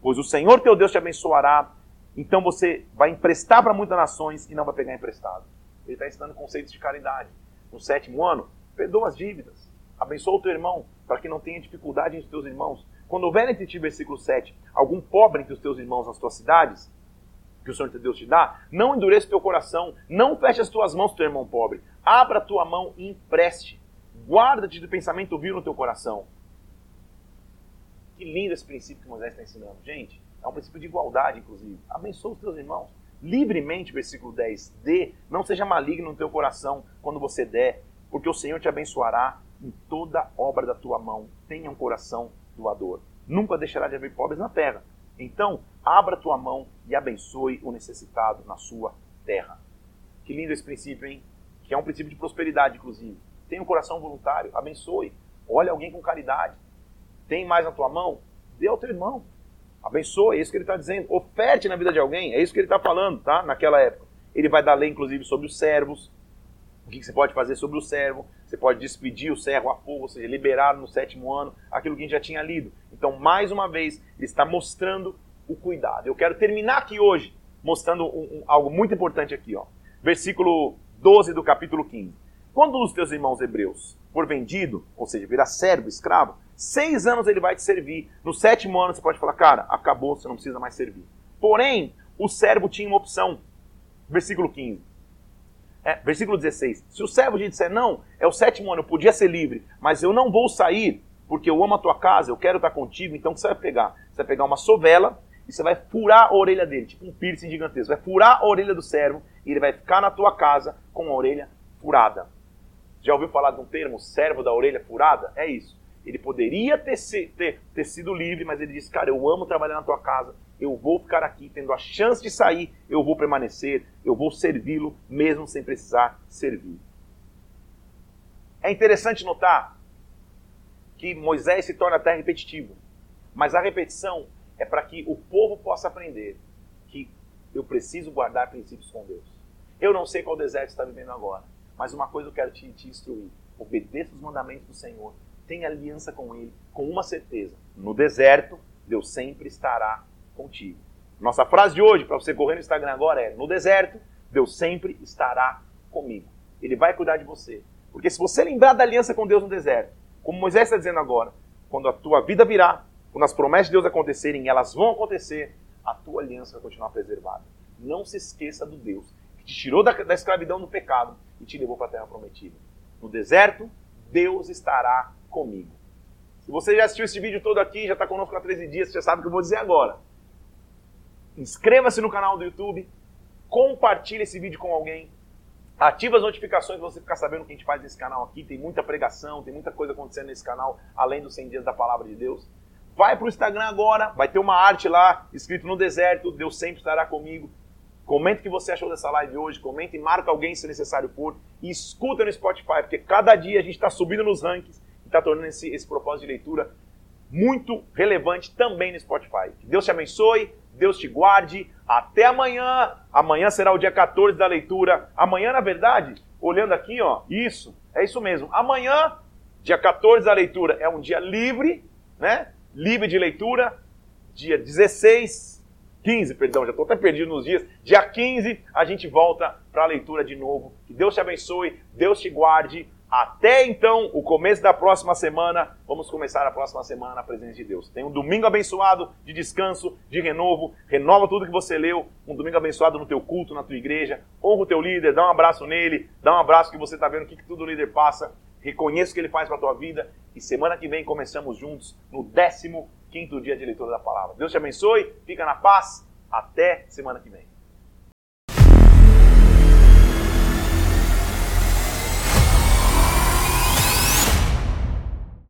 Pois o Senhor teu Deus te abençoará, então você vai emprestar para muitas nações e não vai pegar emprestado. Ele está ensinando conceitos de caridade. No sétimo ano, perdoa as dívidas. Abençoa o teu irmão, para que não tenha dificuldade entre os teus irmãos. Quando houver entre ti, versículo 7, algum pobre entre os teus irmãos nas tuas cidades, que o Senhor teu Deus te dá, não endureça o teu coração, não feche as tuas mãos, teu irmão pobre. Abra a tua mão e empreste Guarda-te do pensamento vil no teu coração. Que lindo esse princípio que Moisés está ensinando. Gente, é um princípio de igualdade, inclusive. Abençoa os teus irmãos. Livremente, versículo 10. Dê, não seja maligno no teu coração quando você der, porque o Senhor te abençoará em toda obra da tua mão. Tenha um coração doador. Nunca deixará de haver pobres na terra. Então, abra tua mão e abençoe o necessitado na sua terra. Que lindo esse princípio, hein? Que é um princípio de prosperidade, inclusive. Tenha um coração voluntário, abençoe. Olhe alguém com caridade. Tem mais na tua mão? Dê ao teu irmão. Abençoe, é isso que ele está dizendo. Oferte na vida de alguém, é isso que ele está falando, tá? Naquela época. ele vai dar lei, inclusive, sobre os servos. O que você pode fazer sobre o servo? Você pode despedir o servo a fogo, ou seja, liberar no sétimo ano aquilo que a gente já tinha lido. Então, mais uma vez, ele está mostrando o cuidado. Eu quero terminar aqui hoje mostrando um, um, algo muito importante aqui, ó. Versículo 12 do capítulo 15. Quando um dos teus irmãos hebreus for vendido, ou seja, virar servo, escravo, seis anos ele vai te servir. No sétimo ano você pode falar, cara, acabou, você não precisa mais servir. Porém, o servo tinha uma opção. Versículo 15. É, versículo 16. Se o servo te disser, não, é o sétimo ano, eu podia ser livre, mas eu não vou sair, porque eu amo a tua casa, eu quero estar contigo, então o que você vai pegar? Você vai pegar uma sovela e você vai furar a orelha dele, tipo um piercing gigantesco. Vai furar a orelha do servo e ele vai ficar na tua casa com a orelha furada. Já ouviu falar de um termo, servo da orelha furada? É isso. Ele poderia ter, ter, ter sido livre, mas ele disse, cara, eu amo trabalhar na tua casa, eu vou ficar aqui, tendo a chance de sair, eu vou permanecer, eu vou servi-lo, mesmo sem precisar servir. É interessante notar que Moisés se torna até repetitivo, mas a repetição é para que o povo possa aprender que eu preciso guardar princípios com Deus. Eu não sei qual deserto está vivendo agora, mas uma coisa eu quero te, te instruir: obedeça os mandamentos do Senhor, tenha aliança com Ele, com uma certeza: no deserto, Deus sempre estará contigo. Nossa frase de hoje, para você correr no Instagram agora, é: No deserto, Deus sempre estará comigo. Ele vai cuidar de você. Porque se você lembrar da aliança com Deus no deserto, como Moisés está dizendo agora, quando a tua vida virar, quando as promessas de Deus acontecerem, elas vão acontecer, a tua aliança vai continuar preservada. Não se esqueça do Deus que te tirou da, da escravidão do pecado e te levou para a terra prometida. No deserto, Deus estará comigo. Se você já assistiu esse vídeo todo aqui, já está conosco há 13 dias, você já sabe o que eu vou dizer agora. Inscreva-se no canal do YouTube, compartilhe esse vídeo com alguém, ative as notificações para você ficar sabendo o que a gente faz nesse canal aqui. Tem muita pregação, tem muita coisa acontecendo nesse canal, além dos 100 dias da palavra de Deus. Vai para o Instagram agora, vai ter uma arte lá, escrito no deserto, Deus sempre estará comigo. Comente o que você achou dessa live hoje, comente e marca alguém se necessário for. E escuta no Spotify, porque cada dia a gente está subindo nos rankings está tornando esse, esse propósito de leitura muito relevante também no Spotify. Que Deus te abençoe, Deus te guarde. Até amanhã. Amanhã será o dia 14 da leitura. Amanhã, na verdade, olhando aqui, ó, isso, é isso mesmo. Amanhã, dia 14 da leitura, é um dia livre, né? livre de leitura, dia 16, 15, perdão, já estou até perdido nos dias. Dia 15 a gente volta para a leitura de novo. Que Deus te abençoe, Deus te guarde. Até então, o começo da próxima semana, vamos começar a próxima semana na presença de Deus. Tem um domingo abençoado de descanso, de renovo, renova tudo que você leu, um domingo abençoado no teu culto, na tua igreja, honra o teu líder, dá um abraço nele, dá um abraço que você está vendo o que, que tudo o líder passa, reconheça o que ele faz para a tua vida e semana que vem começamos juntos no 15 dia de leitura da palavra. Deus te abençoe, fica na paz, até semana que vem.